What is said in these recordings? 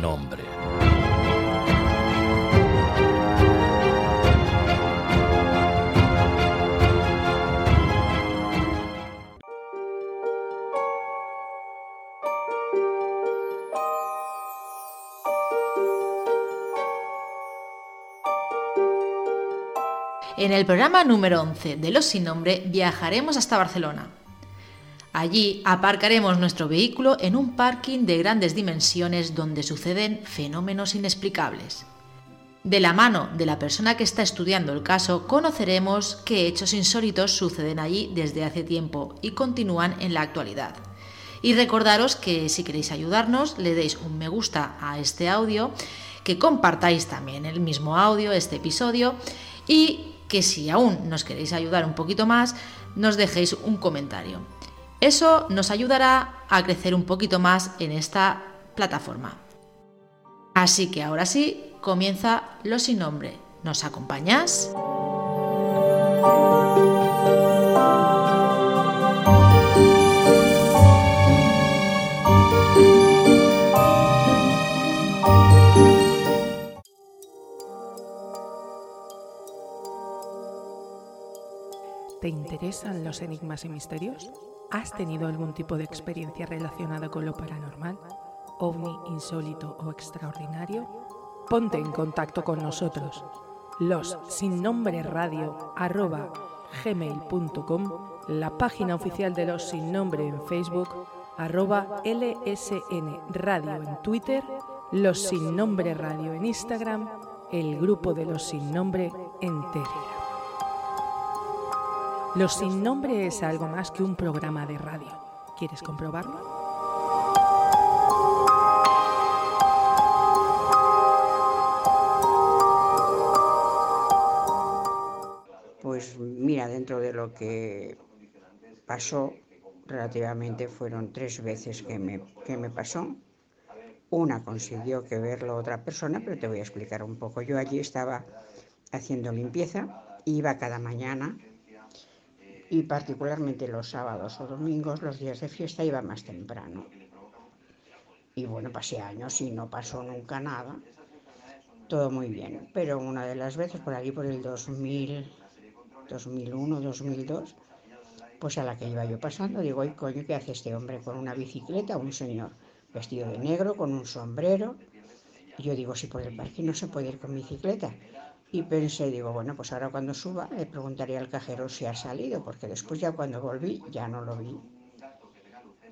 Nombre. En el programa número 11 de Los Sin Nombre viajaremos hasta Barcelona. Allí aparcaremos nuestro vehículo en un parking de grandes dimensiones donde suceden fenómenos inexplicables. De la mano de la persona que está estudiando el caso, conoceremos qué hechos insólitos suceden allí desde hace tiempo y continúan en la actualidad. Y recordaros que si queréis ayudarnos, le deis un me gusta a este audio, que compartáis también el mismo audio, este episodio, y que si aún nos queréis ayudar un poquito más, nos dejéis un comentario. Eso nos ayudará a crecer un poquito más en esta plataforma. Así que ahora sí, comienza Lo sin nombre. ¿Nos acompañas? ¿Te interesan los enigmas y misterios? ¿Has tenido algún tipo de experiencia relacionada con lo paranormal, ovni, insólito o extraordinario? Ponte en contacto con nosotros. Los sin nombre radio arroba gmail.com, la página oficial de los sin nombre en Facebook, arroba LSN Radio en Twitter, los sin nombre radio en Instagram, el grupo de los sin nombre en Telegram. Los sin nombre es algo más que un programa de radio. ¿Quieres comprobarlo? Pues mira, dentro de lo que pasó, relativamente fueron tres veces que me, que me pasó. Una consiguió que verlo otra persona, pero te voy a explicar un poco. Yo allí estaba haciendo limpieza, iba cada mañana y particularmente los sábados o domingos, los días de fiesta, iba más temprano. Y bueno, pasé años y no pasó nunca nada. Todo muy bien. Pero una de las veces, por allí por el 2000, 2001, 2002, pues a la que iba yo pasando, digo, ay coño, ¿qué hace este hombre con una bicicleta? Un señor vestido de negro, con un sombrero. Y yo digo, si por el parque no se puede ir con bicicleta. Y pensé, digo, bueno, pues ahora cuando suba le preguntaría al cajero si ha salido, porque después ya cuando volví ya no lo vi.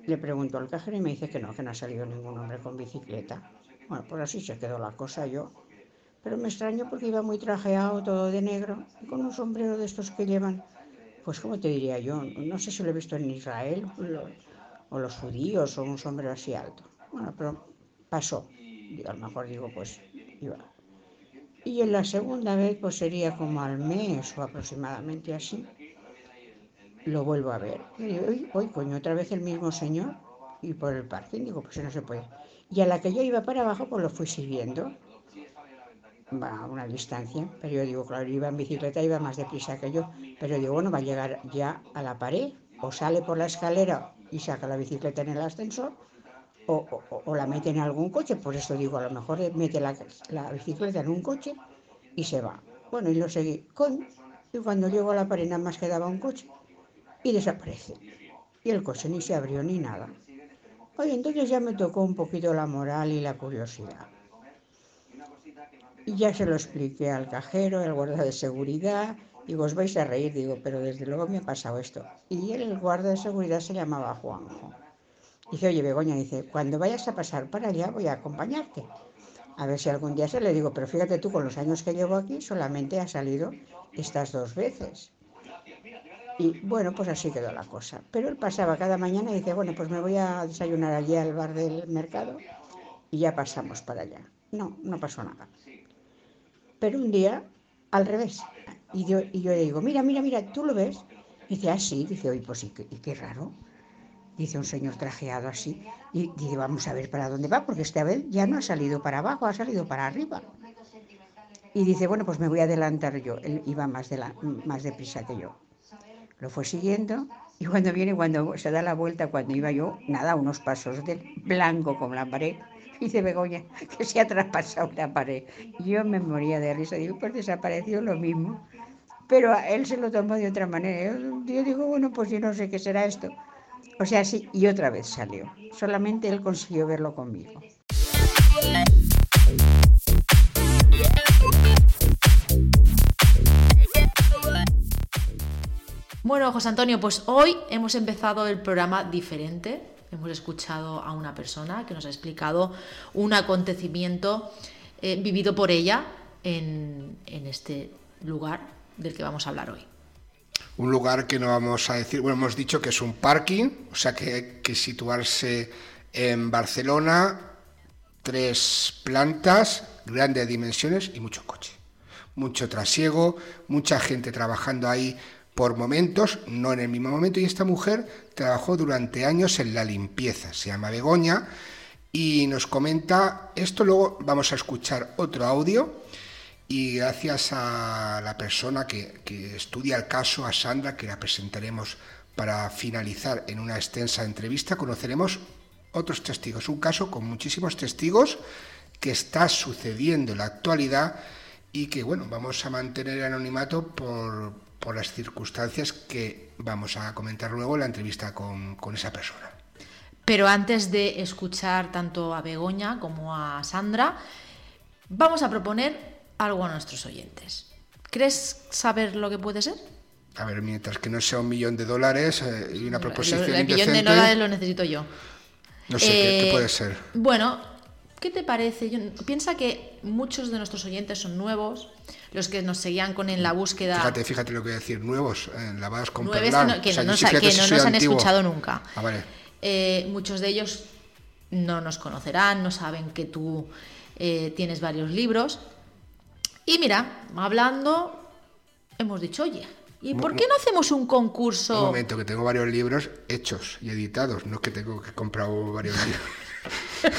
Le pregunto al cajero y me dice que no, que no ha salido ningún hombre con bicicleta. Bueno, pues así se quedó la cosa yo. Pero me extraño porque iba muy trajeado, todo de negro, y con un sombrero de estos que llevan, pues como te diría yo, no sé si lo he visto en Israel o los judíos o un sombrero así alto. Bueno, pero pasó. A lo mejor digo, pues iba. Y en la segunda vez, pues sería como al mes o aproximadamente así, lo vuelvo a ver. Y digo, hoy, coño, otra vez el mismo señor y por el parking, digo, pues no se puede. Y a la que yo iba para abajo, pues lo fui siguiendo, va a una distancia, pero yo digo, claro, iba en bicicleta, iba más deprisa que yo, pero digo, bueno, va a llegar ya a la pared, o sale por la escalera y saca la bicicleta en el ascensor, o, la mete en algún coche, por eso digo, a lo mejor mete la, la, bicicleta en un coche y se va. Bueno, y lo seguí con, y cuando llego a la pared más quedaba un coche y desaparece. Y el coche ni se abrió ni nada. Oye, entonces ya me tocó un poquito la moral y la curiosidad. Y ya se lo expliqué al cajero, al guarda de seguridad, y os vais a reír, digo, pero desde luego me ha pasado esto. Y el guarda de seguridad se llamaba Juanjo. Dice, oye, Begoña, dice, cuando vayas a pasar para allá voy a acompañarte. A ver si algún día se le digo, pero fíjate tú, con los años que llevo aquí, solamente ha salido estas dos veces. Y bueno, pues así quedó la cosa. Pero él pasaba cada mañana y dice, bueno, pues me voy a desayunar allí al bar del mercado y ya pasamos para allá. No, no pasó nada. Pero un día, al revés. Y yo, y yo le digo, mira, mira, mira, ¿tú lo ves? Dice, ah, sí. Dice, oye, pues y y qué raro dice un señor trajeado así, y dice, vamos a ver para dónde va, porque esta vez ya no ha salido para abajo, ha salido para arriba. Y dice, bueno, pues me voy a adelantar yo. Él iba más, de la, más deprisa que yo. Lo fue siguiendo y cuando viene, cuando se da la vuelta, cuando iba yo, nada, unos pasos de blanco como la pared, dice Begoña, que se ha traspasado la pared. Yo me moría de risa, digo, pues desapareció lo mismo. Pero él se lo tomó de otra manera. Yo, digo, bueno, pues yo no sé qué será esto. O sea, sí, y otra vez salió. Solamente él consiguió verlo conmigo. Bueno, José Antonio, pues hoy hemos empezado el programa diferente. Hemos escuchado a una persona que nos ha explicado un acontecimiento eh, vivido por ella en, este lugar del que vamos a hablar hoy. Un lugar que no vamos a decir, bueno, hemos dicho que es un parking, o sea que hay que situarse en Barcelona, tres plantas, grandes dimensiones y mucho coche. Mucho trasiego, mucha gente trabajando ahí por momentos, no en el mismo momento, y esta mujer trabajó durante años en la limpieza, se llama Begoña, y nos comenta esto, luego vamos a escuchar otro audio, y gracias a la persona que, estudia el caso, a Sandra, que la presentaremos para finalizar en una extensa entrevista, conoceremos otros testigos, un caso con muchísimos testigos que está sucediendo en la actualidad y que, bueno, vamos a mantener el anonimato por, por las circunstancias que vamos a comentar luego en la entrevista con, esa persona. Pero antes de escuchar tanto a Begoña como a Sandra, vamos a proponer algo a nuestros oyentes. ¿Crees saber lo que puede ser? A ver, mientras que no sea un millón de dólares eh, y una proposición El, millón de dólares lo necesito yo. No sé, ¿qué, puede ser? Bueno, ¿qué te parece? piensa que muchos de nuestros oyentes son nuevos, los que nos seguían con en la búsqueda. Fíjate, fíjate lo que voy a decir, nuevos, la vas con Nuevos que, no, nos, han escuchado nunca. Ah, vale. Eh, muchos de ellos no nos conocerán, no saben que tú eh, tienes varios libros. Y mira, hablando, hemos dicho, oye, ¿y por qué no hacemos un concurso? Un momento, que tengo varios libros hechos y editados, no es que tengo que comprar varios libros.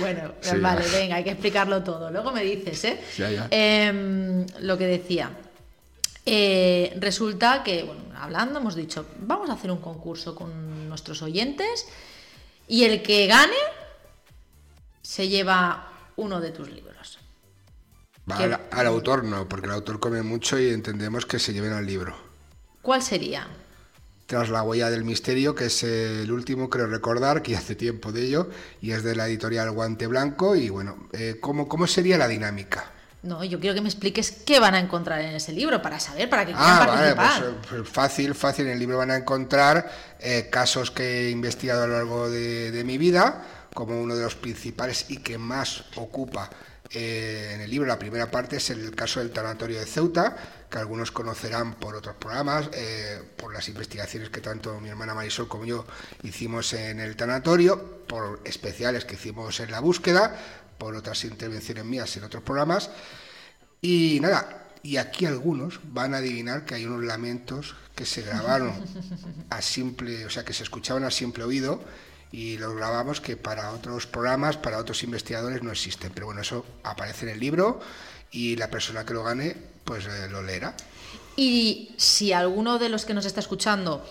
bueno, vale, venga, hay que explicarlo todo. Luego me dices, ¿eh? Em, lo que decía. Eh, resulta que, bueno, hablando, hemos dicho, vamos a hacer un concurso con nuestros oyentes y el que gane se lleva uno de tus libros. Al, autor no, porque el autor come mucho y entendemos que se lleven al libro. ¿Cuál sería? Tras la huella del misterio, que es el último, creo recordar, que hace tiempo de ello, y es de la editorial Guante Blanco. Y bueno, eh, ¿cómo, ¿cómo sería la dinámica? No, yo quiero que me expliques qué van a encontrar en ese libro para saber, para que quieran ah, participar. Vale, pues, pues, fácil, fácil. En el libro van a encontrar eh, casos que he investigado a lo largo de, de, mi vida, como uno de los principales y que más ocupa eh, en el libro. La primera parte es el caso del tanatorio de Ceuta, que algunos conocerán por otros programas, eh, por las investigaciones que tanto mi hermana Marisol como yo hicimos en el tanatorio, por especiales que hicimos en la búsqueda, por otras intervenciones mías en otros programas. Y nada, y aquí algunos van a adivinar que hay unos lamentos que se grabaron a simple, o sea, que se escuchaban a simple oído y los grabamos que para otros programas, para otros investigadores no existen. Pero bueno, eso aparece en el libro y la persona que lo gane, pues eh, lo leerá. Y si alguno de los que nos está escuchando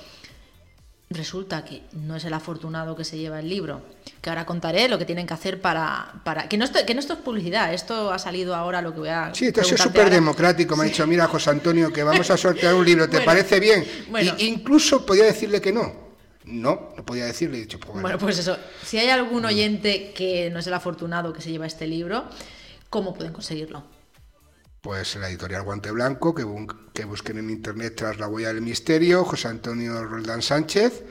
resulta que no es el afortunado que se lleva el libro, que ahora contaré lo que tienen que hacer para... para que, no esto, que no esto es publicidad, esto ha salido ahora lo que voy a... Sí, esto es súper democrático, me ha dicho, mira José Antonio, que vamos a sortear un libro, ¿te parece bien? Bueno, incluso podía decirle que no. No, no podía decirle, he dicho, pues bueno. pues eso, si hay algún oyente que no es el afortunado que se lleva este libro, ¿cómo pueden conseguirlo? Pues la editorial Guante Blanco, que, que busquen en internet tras la huella del misterio, José Antonio Roldán Sánchez,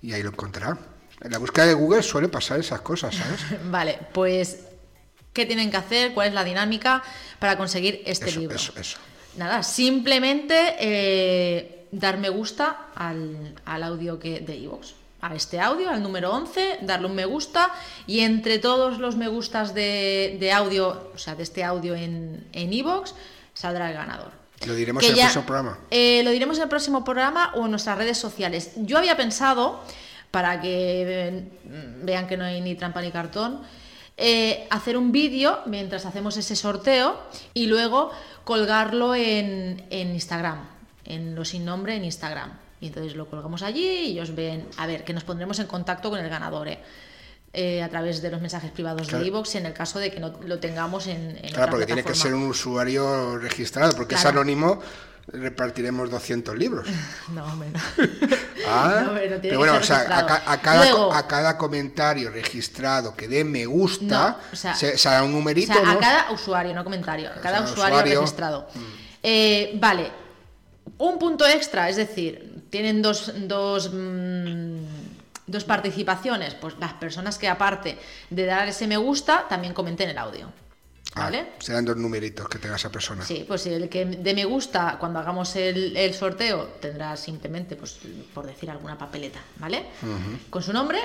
y ahí lo encontrará. En la búsqueda de Google suele pasar esas cosas, ¿sabes? vale, pues, ¿qué tienen que hacer? ¿Cuál es la dinámica para conseguir este libro? Eso, eso. Nada, simplemente eh, dar me gusta al, audio que, de iVoox. a este audio, al número 11, darle un me gusta y entre todos los me gustas de, audio, o sea, de este audio en iVoox, saldrá el ganador. ¿Lo diremos en el próximo programa? Eh, lo diremos en el próximo programa o en nuestras redes sociales. Yo había pensado, para que vean que no hay ni trampa ni cartón, eh, hacer un vídeo mientras hacemos ese sorteo y luego colgarlo en, en Instagram en lo sin nombre en Instagram. Y entonces lo colgamos allí y ellos ven, a ver, que nos pondremos en contacto con el ganador. ¿eh? eh, a través de los mensajes privados Claro. de iVoox en el caso de que no lo tengamos en, en Claro, otra porque tiene que ser un usuario registrado, porque es anónimo, repartiremos 200 libros. No, no. Ah, No, pero bueno, o sea, a, registrado. ca- a cada, Luego- a cada comentario registrado que dé me gusta, No, o sea, se, se hará un O numerito, a cada usuario, no comentario, a cada sea, usuario, usuario, mm. registrado. Eh, vale, un punto extra, es decir, tienen dos, dos, mm, dos participaciones, pues las personas que aparte de dar ese me gusta, también comenten el audio. Ah, ¿Vale? serán dos numeritos que tenga esa persona. Sí, pues si el que de me gusta cuando hagamos el, el sorteo tendrá simplemente, pues por decir alguna papeleta, ¿vale? Con su nombre,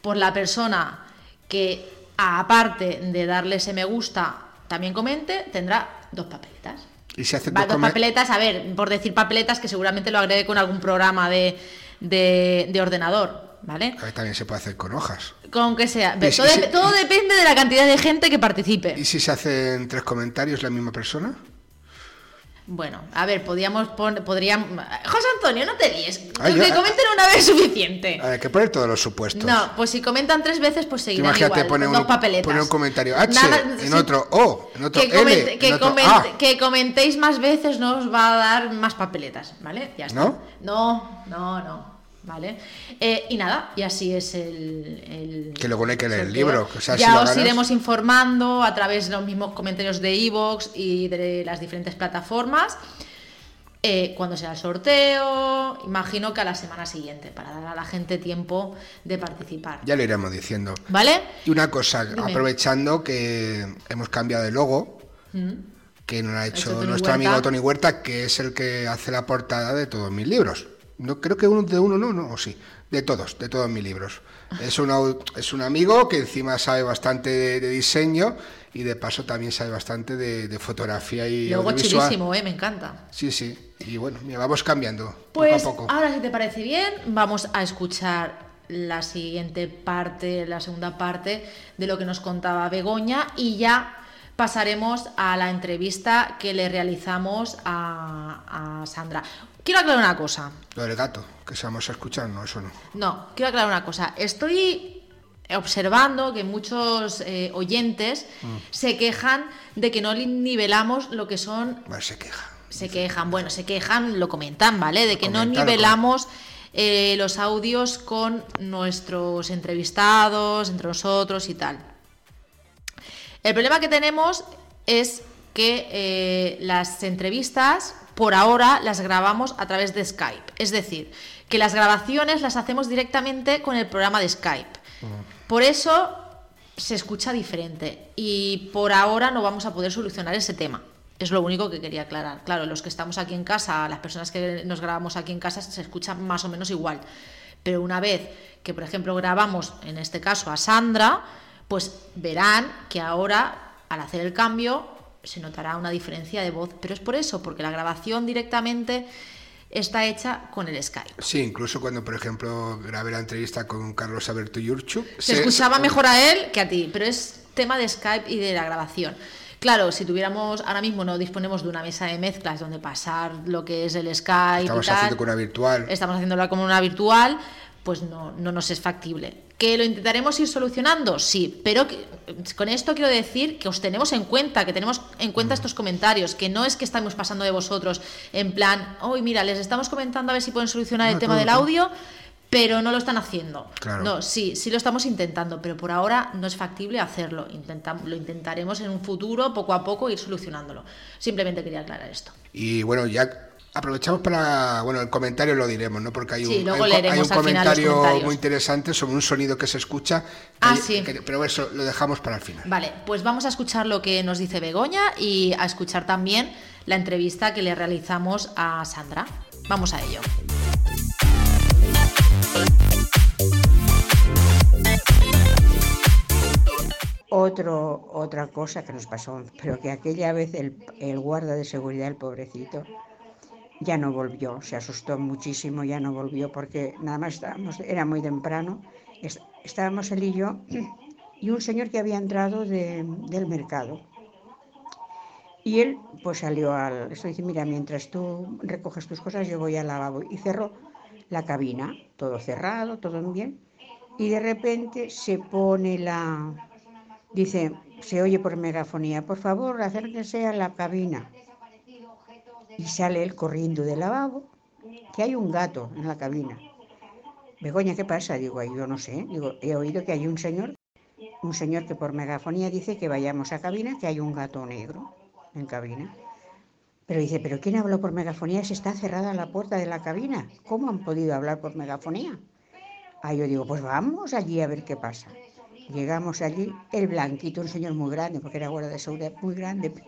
pues la persona que aparte de darle ese me gusta también comente, tendrá dos papeletas. Y si hace Va, dos papeletas, a ver, por decir papeletas que seguramente lo agregue con algún programa de, de, de ordenador, ¿vale? Ahí también se puede hacer con hojas. Con que sea. Si- todo, si- todo depende de la cantidad de gente que participe. ¿Y si se hacen tres comentarios la misma persona? Bueno, a ver, podríamos poner. Podríamos... José Antonio, no te líes. Que yo- comenten una vez es suficiente. Hay que poner todos los supuestos. No, pues si comentan tres veces, pues seguirán Imagínate igual. poner un, dos papeletas. poner un comentario H, Nada- en sí, otro O, en otro que, L, comente- en que, otro comente- A. que comentéis más veces no os va a dar más papeletas, ¿vale? Ya está. ¿No? No, no, no. ¿Vale? Eh, y nada, y así es el. el Que luego hay que leer el libro, o sea, ya os ganas- iremos informando a través de los mismos comentarios de iVoox y de las diferentes plataformas. eh, cuando sea el sorteo, imagino que a la semana siguiente, para dar a la gente tiempo de participar. Ya lo iremos diciendo. ¿Vale? Y una cosa, Dime. aprovechando que hemos cambiado de logo, que nos ha hecho nuestro Huerta. amigo Tony Huerta, que es el que hace la portada de todos mis libros. No creo que uno de uno no, no, o sí, de todos, de todos mis libros. Es es un amigo que encima sabe bastante de, de diseño y de paso también sabe bastante de, de fotografía y Luego chulísimo, ¿eh? Me encanta. Sí, sí. Y bueno, mira, vamos cambiando Pues poco a poco. ahora, si te parece bien, vamos a escuchar la siguiente parte, la segunda parte de lo que nos contaba Begoña y ya pasaremos a la entrevista que le realizamos a, a Sandra. Quiero aclarar una cosa. Lo del gato, que se vamos a escuchar, no, eso no. No, quiero aclarar una cosa. Estoy observando que muchos eh, oyentes Mm. se quejan de que no nivelamos lo que son Vale, se queja. se quejan, bueno, se quejan, lo comentan, ¿vale? De que no nivelamos eh, los audios con nuestros entrevistados, entre nosotros y tal. El problema que tenemos es que eh, las entrevistas, por ahora, las grabamos a través de Skype. Es decir, que las grabaciones las hacemos directamente con el programa de Skype. Por eso se escucha diferente y por ahora no vamos a poder solucionar ese tema. Es lo único que quería aclarar. Claro, los que estamos aquí en casa, las personas que nos grabamos aquí en casa, se escucha más o menos igual. Pero una vez que, por ejemplo, grabamos, en este caso, a Sandra, pues verán que ahora, al hacer el cambio, se notará una diferencia de voz. Pero es por eso, porque la grabación directamente está hecha con el Skype. Sí, incluso cuando, por ejemplo, grabé la entrevista con Carlos Alberto Yurchu. Se escuchaba mejor a él que a ti, pero es tema de Skype y de la grabación. Claro, si tuviéramos, ahora mismo no disponemos de una mesa de mezclas donde pasar lo que es el Skype Estamos y tal, haciendo con una virtual. estamos haciéndola como una virtual, pues no, no nos es factible. ¿Que lo intentaremos ir solucionando? Sí, pero que- con esto quiero decir que os tenemos en cuenta, que tenemos en cuenta Mm. estos comentarios, que no es que estamos pasando de vosotros en plan, hoy mira, les estamos comentando a ver si pueden solucionar el tema todo, del audio, pero no lo están haciendo. Claro. No, sí, sí lo estamos intentando, pero por ahora no es factible hacerlo. Intentam- lo intentaremos en un futuro, poco a poco, ir solucionándolo. Simplemente quería aclarar esto. Y bueno, ya aprovechamos para. Bueno, el comentario lo diremos, ¿no? Porque hay un, Sí, hay hay comentario muy interesante sobre un sonido que se escucha. Ah, que- sí. que- pero eso lo dejamos para el final. Vale, pues vamos a escuchar lo que nos dice Begoña y a escuchar también la entrevista que le realizamos a Sandra. Vamos a ello. Otro, otra cosa que nos pasó, pero que aquella vez el, el guarda de seguridad, el pobrecito, ya no volvió, se asustó muchísimo, ya no volvió porque nada más estábamos, era muy temprano, es- estábamos él y yo y un señor que había entrado de- del mercado. Y él pues salió al, esto dice, mira, mientras tú recoges tus cosas yo voy al lavabo y cerró la cabina, todo cerrado, todo bien. y de repente se pone la, dice, se oye por megafonía, por favor, acérquese a la cabina. Y sale él corriendo del lavabo, que hay un gato en la cabina. Begoña, ¿qué pasa? Digo, yo no sé. Digo, he oído que hay un señor, un señor que por megafonía dice que vayamos a cabina, que hay un gato negro en cabina. Pero dice, ¿pero quién habló por megafonía si está cerrada la puerta de la cabina? ¿Cómo han podido hablar por megafonía? Ah, yo digo, pues vamos allí a ver qué pasa. Llegamos allí, el blanquito, un señor muy grande, porque era guarda de seguridad muy grande, pero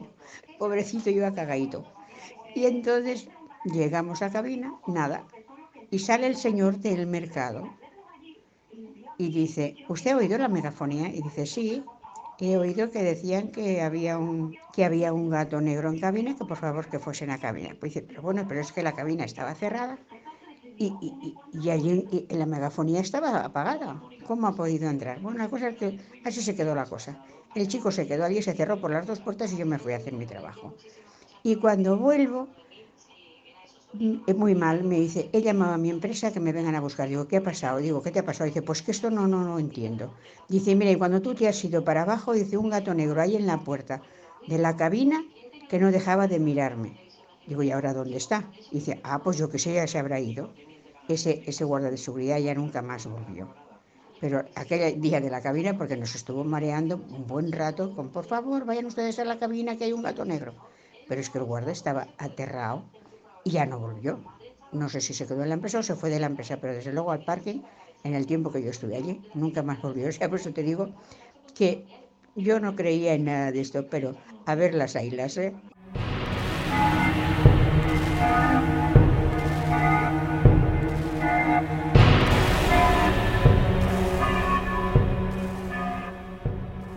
pobrecito iba cagadito. Y entonces llegamos a cabina, nada, y sale el señor del mercado y dice, ¿usted ha oído la megafonía? Y dice, sí, he oído que decían que había un, que había un gato negro en cabina, que por favor que fuesen a cabina. Pues dice, pero bueno, pero es que la cabina estaba cerrada y, y, allí la megafonía estaba apagada. ¿Cómo ha podido entrar? Bueno, la cosa es que así se quedó la cosa. El chico se quedó allí, se cerró por las dos puertas y yo me fui a hacer mi trabajo. Y cuando vuelvo, es muy mal, me dice, he llamado a mi empresa que me vengan a buscar. Digo, ¿qué ha pasado? Digo, ¿qué te ha pasado? Dice, pues que esto no, no, no entiendo. Dice, mira, cuando tú te has ido para abajo, dice, un gato negro ahí en la puerta de la cabina que no dejaba de mirarme. Digo, ¿y ahora dónde está? Dice, ah, pues yo que sé, ya se habrá ido. Ese, ese guarda de seguridad ya nunca más volvió. Pero aquel día de la cabina, porque nos estuvo mareando un buen rato, con por favor, vayan ustedes a la cabina que hay un gato negro. Pero es que el guarda estaba aterrado y ya no volvió. No sé si se quedó en la empresa o se fue de la empresa, pero desde luego al parking, en el tiempo que yo estuve allí, nunca más volvió. O sea, por eso te digo que yo no creía en nada de esto, pero a ver las ailas, ¿eh?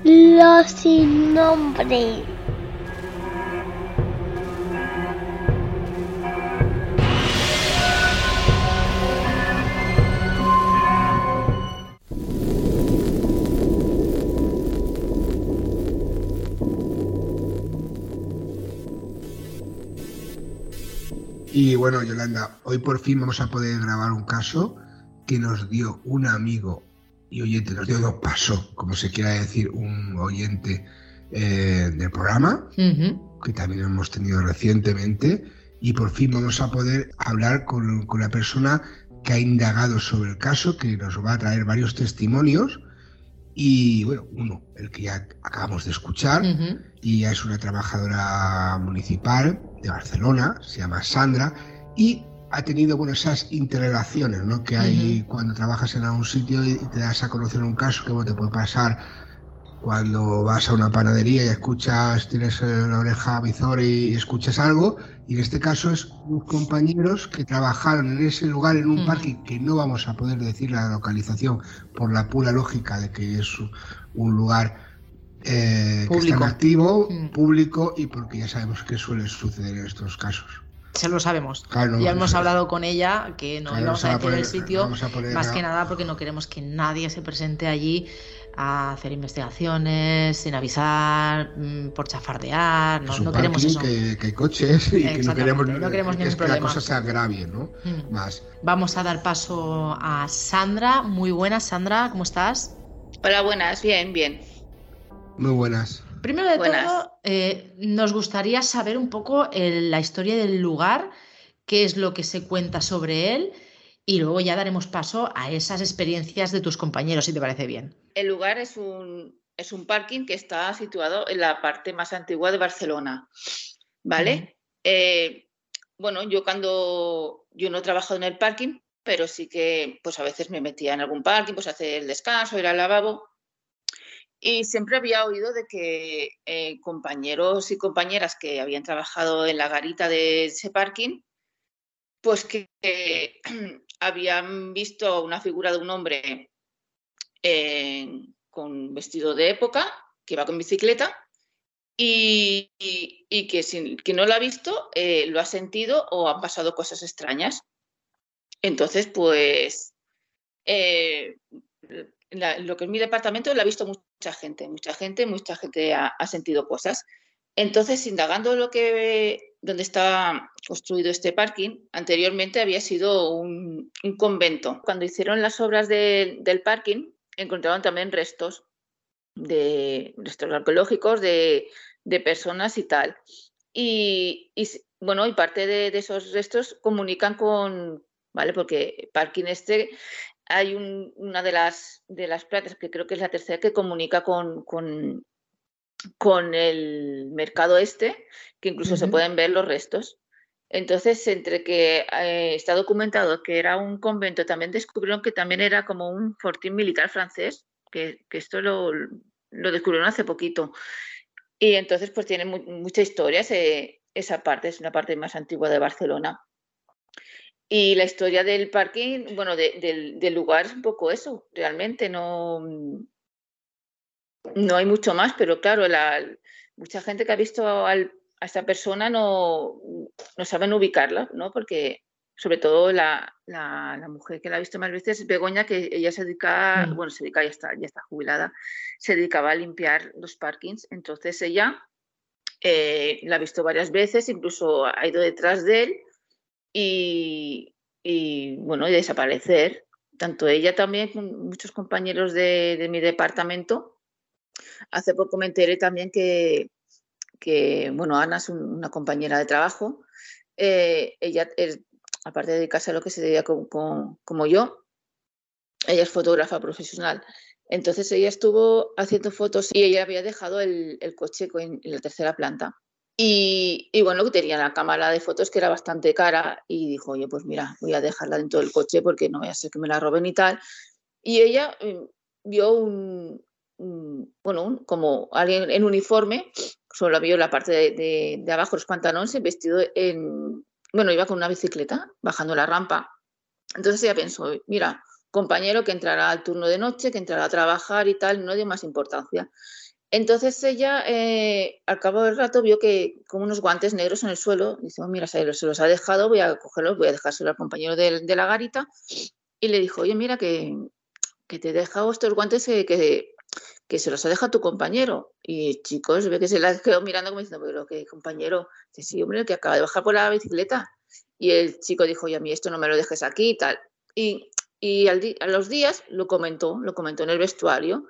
Los sin nombre. Y bueno, Yolanda, hoy por fin vamos a poder grabar un caso que nos dio un amigo y oyente, nos dio, nos pasó, como se quiera decir, un oyente eh, del programa, que también hemos tenido recientemente, y por fin vamos a poder hablar con, con la persona que ha indagado sobre el caso, que nos va a traer varios testimonios. Y bueno, uno, el que ya acabamos de escuchar, y ya es una trabajadora municipal de Barcelona, se llama Sandra, y ha tenido bueno, esas interrelaciones ¿no? que hay cuando trabajas en algún sitio y te das a conocer un caso que te puede pasar cuando vas a una panadería y escuchas, tienes la oreja visor y escuchas algo, y en este caso es unos compañeros que trabajaron en ese lugar, en un parque que no vamos a poder decir la localización por la pura lógica de que es un lugar eh, que está activo, mm. público y porque ya sabemos que suele suceder en estos casos. Se lo sabemos. ya hemos hablado con ella que no vamos a decir el sitio, más que nada porque no queremos que nadie se presente allí a hacer investigaciones sin avisar, mm, por chafardear. No, queremos eso. Que, hay coches y que no queremos, no queremos que la cosa sea grave, ¿no? Mm. Más. Vamos a dar paso a Sandra. Muy buenas, Sandra, ¿cómo estás? Hola, buenas, bien, bien. Muy buenas. Primero de todo, eh, nos gustaría saber un poco la historia del lugar, qué es lo que se cuenta sobre él y luego ya daremos paso a esas experiencias de tus compañeros, si te parece bien. El lugar es un, es un parking que está situado en la parte más antigua de Barcelona, ¿vale? Eh, bueno, yo cuando, yo no he trabajado en el parking, pero sí que pues a veces me metía en algún parking, pues a hacer el descanso, ir al lavabo y siempre había oído de que eh, compañeros y compañeras que habían trabajado en la garita de ese parking, pues que habían visto una figura de un hombre eh, con vestido de época, que iba con bicicleta, y, que si que no lo ha visto, eh, lo ha sentido o han pasado cosas extrañas. Entonces, pues lo que es mi departamento lo ha visto mucha gente, mucha gente, mucha gente ha, sentido cosas. Entonces, indagando lo que donde está construido este parking, anteriormente había sido un, convento. Cuando hicieron las obras del parking, encontraron también restos de restos arqueológicos de, personas y tal. Y, bueno, y parte de, esos restos comunican con, ¿vale? Porque parking este hay una de las, de las plantas, que creo que es la tercera, que comunica con, con, el mercado este, que incluso se pueden ver los restos. Entonces, entre que eh, está documentado que era un convento, también descubrieron que también era como un fortín militar francés, que, esto lo, descubrieron hace poquito. Y entonces, pues tiene mucha historia esa parte, es una parte más antigua de Barcelona. Y la historia del parking, bueno, del, lugar es un poco eso, realmente no, no hay mucho más, pero claro, la, mucha gente que ha visto a esta persona no, no saben ubicarla, ¿no? Porque sobre todo la, mujer que la ha visto más veces es Begoña, que ella se dedica, mm. bueno, se dedica, ya está, ya está jubilada, se dedicaba a limpiar los parkings. Entonces ella eh, la ha visto varias veces, incluso ha ido detrás de él y, bueno, y desaparecer. Tanto ella también como muchos compañeros de, mi departamento. Hace poco me enteré también que, bueno, Ana es una compañera de trabajo. Eh, ella, aparte de dedicarse a lo que se dedica como yo, ella es fotógrafa profesional. Entonces ella estuvo haciendo fotos y ella había dejado el, coche en la tercera planta. Y, bueno, que tenía la cámara de fotos que era bastante cara y dijo, oye, pues mira, voy a dejarla dentro del coche porque no voy a ser que me la roben y tal. Y ella mm, vio un, bueno, como alguien en uniforme, solo vio la parte de, abajo, los pantalones, vestido en, bueno, iba con una bicicleta, bajando la rampa. Entonces ella pensó, mira, compañero que entrará al turno de noche, que entrará a trabajar y tal, no dio más importancia. Entonces ella, eh, al cabo del rato, vio que como unos guantes negros en el suelo, dice, oh, mira, se los, ha dejado, voy a cogerlos, voy a dejárselo al compañero de, la garita, y le dijo, oye, mira, que, que te he dejado estos guantes que, que, se los ha dejado tu compañero. Y chicos, ve que se la quedó mirando como diciendo, pero qué compañero, dice, sí, hombre, que acaba de bajar por la bicicleta. Y el chico dijo, oye, a mí esto no me lo dejes aquí y tal. Y, y a los días lo comentó, lo comentó en el vestuario.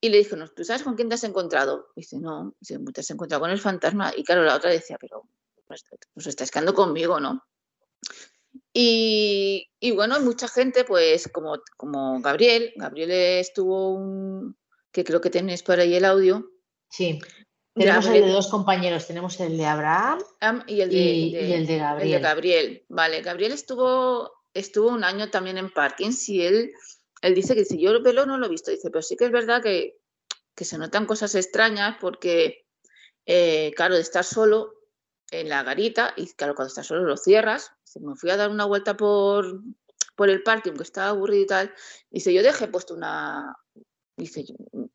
Y le dije, no, ¿tú sabes con quién te has encontrado? dice, no, dice, te has encontrado con el fantasma. Y claro, la otra decía, pero pues, pues estás quedando conmigo, ¿no? Y, y, bueno, mucha gente, pues como, como Gabriel, Gabriel estuvo un, que creo que tenéis por ahí el audio. Sí. Tenemos el de dos compañeros, tenemos el de Abraham y, el de, el de Gabriel. El de Gabriel, vale. Gabriel estuvo, estuvo un año también en Parkins y él él dice que si yo el pelo no lo he visto, dice, pero sí que es verdad que, se notan cosas extrañas porque, eh, claro, de estar solo en la garita, y claro, cuando estás solo lo cierras, me fui a dar una vuelta por, por el parking, que estaba aburrido y tal, dice, yo dejé puesto una, dice,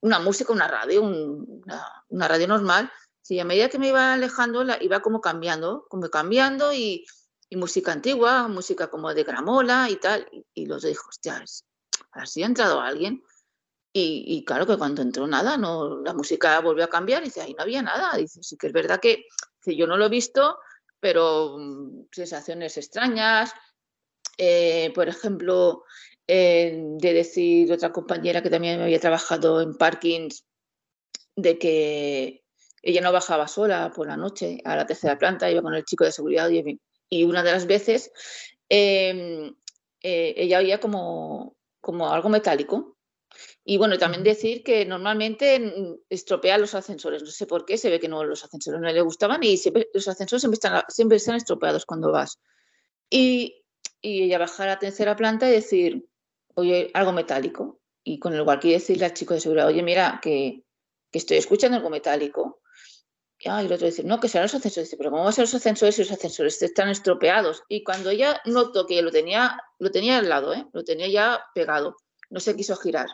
una música, una radio, una, radio normal, y a medida que me iba alejando, la, iba como cambiando, como cambiando y, música antigua, música como de gramola y tal, y, los dijo, hostia, así ha entrado alguien. Y, claro que cuando entró nada, no, la música volvió a cambiar y dice, ahí no había nada. Dice, sí que es verdad que yo no lo he visto, pero mm, sensaciones extrañas. Eh, por ejemplo, eh, de decir otra compañera que también había trabajado en parkings, de que ella no bajaba sola por la noche a la tercera planta, iba con el chico de seguridad y, una de las veces em, eh, ella oía como como algo metálico. Y bueno, también decir que normalmente mm, estropea los ascensores. No sé por qué, se ve que no los ascensores no le gustaban y siempre, los ascensores siempre están, siempre están estropeados cuando vas. Y, y ella bajar a la tercera planta y decir, oye, algo metálico. Y con el walkie decirle al chico de seguridad, oye, mira, que, que estoy escuchando algo metálico. Y, el otro dice, no, que serán los ascensores. Dice, pero ¿cómo van a ser los ascensores si los ascensores están estropeados? Y cuando ella notó que lo tenía, lo tenía al lado, ¿eh? lo tenía ya pegado, no se quiso girar.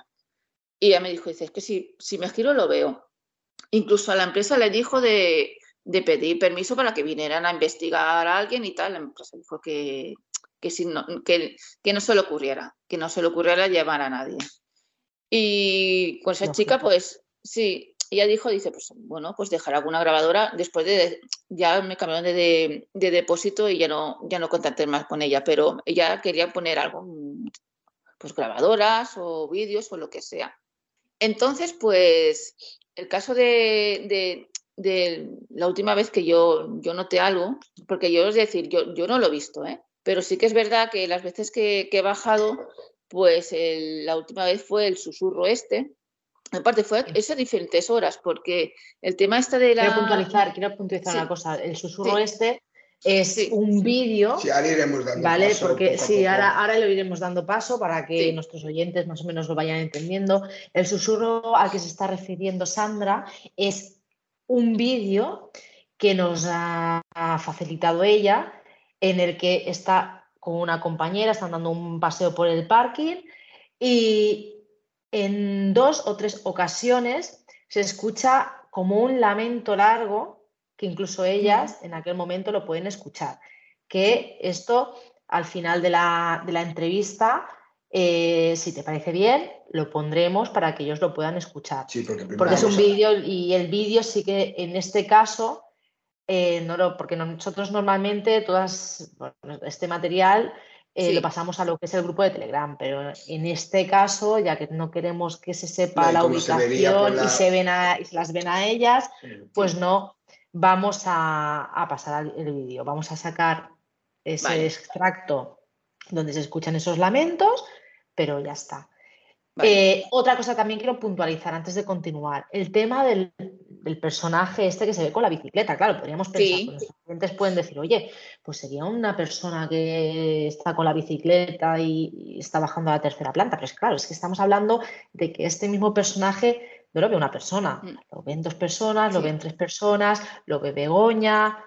Y ella me dijo, dice, es que si, si me giro lo veo. Incluso a la empresa le dijo de, de pedir permiso para que vinieran a investigar a alguien y tal. La empresa dijo que, que, si no, que, que no se le ocurriera, que no se le ocurriera llevar a nadie. Y con esa chica, pues sí, ella dijo, dice, pues bueno, pues dejar alguna grabadora. Después de, ya me cambiaron de, depósito y ya no, ya no contacté más con ella, pero ella quería poner algo, pues grabadoras o vídeos o lo que sea. Entonces, pues el caso de, la última vez que yo, yo noté algo, porque yo es decir, yo, yo no lo he visto, ¿eh? pero sí que es verdad que las veces que, he bajado, pues la última vez fue el susurro este, Aparte, fue eso a diferentes horas, porque el tema está de la. Quiero puntualizar, quiero puntualizar una cosa. El susurro este es un vídeo. Sí, ahora iremos dando ¿vale? paso. Porque sí, ahora, ahora lo iremos dando paso para que nuestros oyentes más o menos lo vayan entendiendo. El susurro al que se está refiriendo Sandra es un vídeo que nos ha facilitado ella, en el que está con una compañera, están dando un paseo por el parking y en dos o tres ocasiones se escucha como un lamento largo, que incluso ellas en aquel momento lo pueden escuchar. Que esto al final de la, entrevista, eh, si te parece bien, lo pondremos para que ellos lo puedan escuchar. porque, es un vídeo y el vídeo sí que en este caso, eh, no lo, porque nosotros normalmente todas este material eh, lo pasamos a lo que es el grupo de Telegram, pero en este caso, ya que no queremos que se sepa la ubicación y, se ven y se las ven a ellas, pues no vamos a, pasar el vídeo. Vamos a sacar ese extracto donde se escuchan esos lamentos, pero ya está. Eh, otra cosa también quiero puntualizar antes de continuar, el tema del, personaje este que se ve con la bicicleta. Claro, podríamos pensar, pues los clientes pueden decir, oye, pues sería una persona que está con la bicicleta y, está bajando a la tercera planta. Pero es claro, es que estamos hablando de que este mismo personaje no lo ve una persona, mm. lo ven dos personas, lo ven tres personas, lo ve Begoña.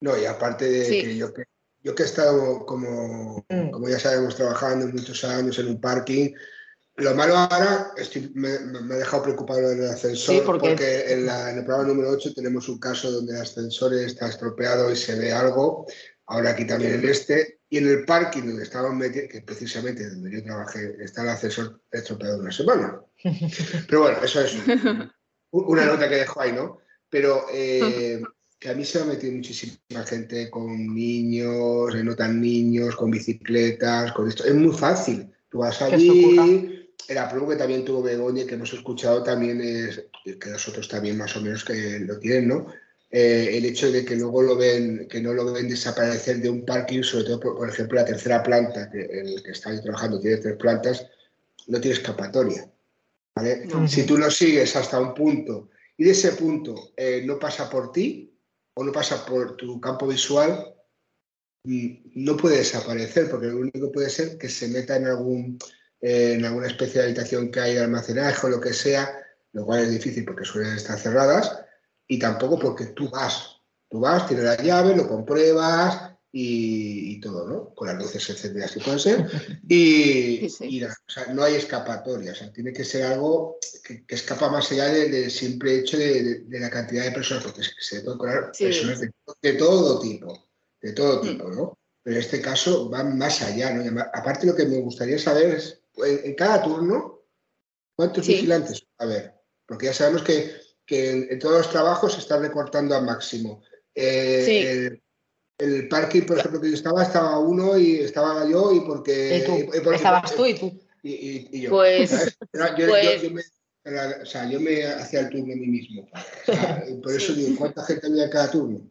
No, y aparte de que yo que yo que he estado como, mm. como ya sabemos trabajando muchos años en un parking, lo malo ahora, me, ha dejado preocupado en el ascensor, porque, en, el programa número 8 tenemos un caso donde el ascensor está estropeado y se ve algo, ahora aquí también en este, y en el parking donde estábamos metidos, que precisamente donde yo trabajé, está el ascensor estropeado una semana. Pero bueno, eso es una nota que dejo ahí, ¿no? Pero eh, que a mí se me ha metido muchísima gente con niños, no tan niños, con bicicletas, con esto. Es muy fácil. Tú vas allí el apruebo que también tuvo Begoña, que hemos escuchado también es, que nosotros también más o menos que lo tienen, ¿no? Eh, el hecho de que luego lo ven, que no lo ven desaparecer de un parking, sobre todo, por, ejemplo, la tercera planta, que el que está ahí trabajando tiene tres plantas, no tiene escapatoria. ¿vale? Si tú lo sigues hasta un punto y de ese punto eh, no pasa por ti o no pasa por tu campo visual, mm, no puede desaparecer, porque lo único que puede ser que se meta en algún en alguna especie de habitación que hay de almacenaje o lo que sea, lo cual es difícil porque suelen estar cerradas, y tampoco porque tú vas. Tú vas, tienes la llave, lo compruebas y, todo, ¿no? Con las luces encendidas que pueden ser. Y, no hay escapatoria, o sea, tiene que ser algo que, escapa más allá del simple hecho de, la cantidad de personas, porque se pueden colar personas de, todo tipo, de todo mm. tipo, ¿no? Pero en este caso van más allá, ¿no? aparte lo que me gustaría saber es en, cada turno, ¿cuántos vigilantes? A ver, porque ya sabemos que, en, todos los trabajos se está recortando al máximo. Eh, el, parking, por ejemplo, que yo estaba, estaba uno y estaba yo y porque... Estabas tú y tú. Y, yo. Pues, yo, pues me, o sea, yo me hacía el turno a mí mismo. por eso digo, ¿cuánta gente había en cada turno? ¿Y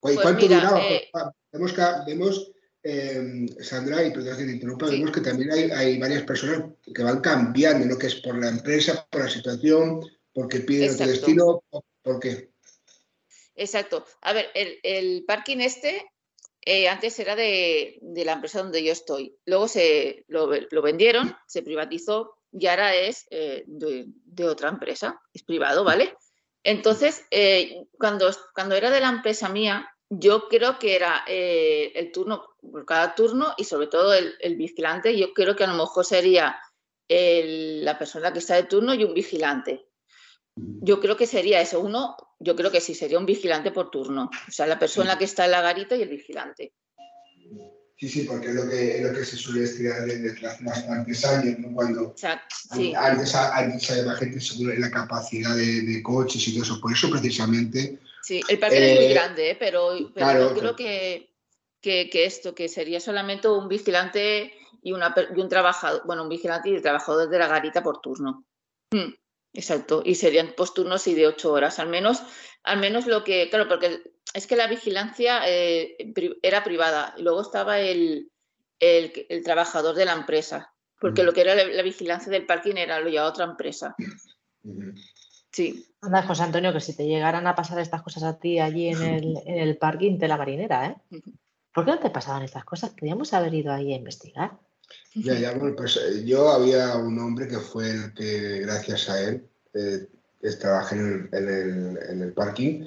pues cuánto duraba? Eh, vemos, que, vemos Em, Sandra, y perdón que te interrumpa, vemos que también hay, varias personas que van cambiando, ¿no? Que es por la empresa, por la situación, porque piden otro destino, ¿por qué? Exacto. A ver, el, parking este eh, antes era de, la empresa donde yo estoy. Luego se lo, vendieron, se privatizó y ahora es eh, de, otra empresa, es privado, ¿vale? Entonces, eh, cuando, cuando era de la empresa mía, yo creo que era eh, el turno por cada turno y sobre todo el, vigilante. Yo creo que a lo mejor sería la persona que está de turno y un vigilante. Yo creo que sería eso. Uno, yo creo que sí, sería un vigilante por turno. O sea, la persona que está en la garita y el vigilante. Sí, sí, porque es lo que, es lo que se suele estirar desde hace bastantes años, ¿no? Cuando Exacto, sí. antes, antes había gente seguro en la capacidad de, de coches y todo eso. Por eso, precisamente, Sí, el parque es muy Eh, grande, ¿eh? pero, pero claro, yo creo que, que, que esto, que sería solamente un vigilante y, una, y un trabajador, bueno, un vigilante y el trabajador de la garita por turno. Mm, exacto, y serían pues turnos y de ocho horas, al menos, al menos lo que, claro, porque es que la vigilancia eh, era privada y luego estaba el, el, trabajador de la empresa, porque Mm. lo que era la, la vigilancia del parking era lo llevaba otra empresa. Sí, Anda, José Antonio, que si te llegaran a pasar estas cosas a ti allí en el, en el parking de la marinera, ¿eh? ¿Por qué no te pasaban estas cosas? Podríamos haber ido ahí a investigar. Ya, ya, bueno, pues eh, yo había un hombre que fue el que, gracias a él, eh, trabajé en el, en, el, en el parking,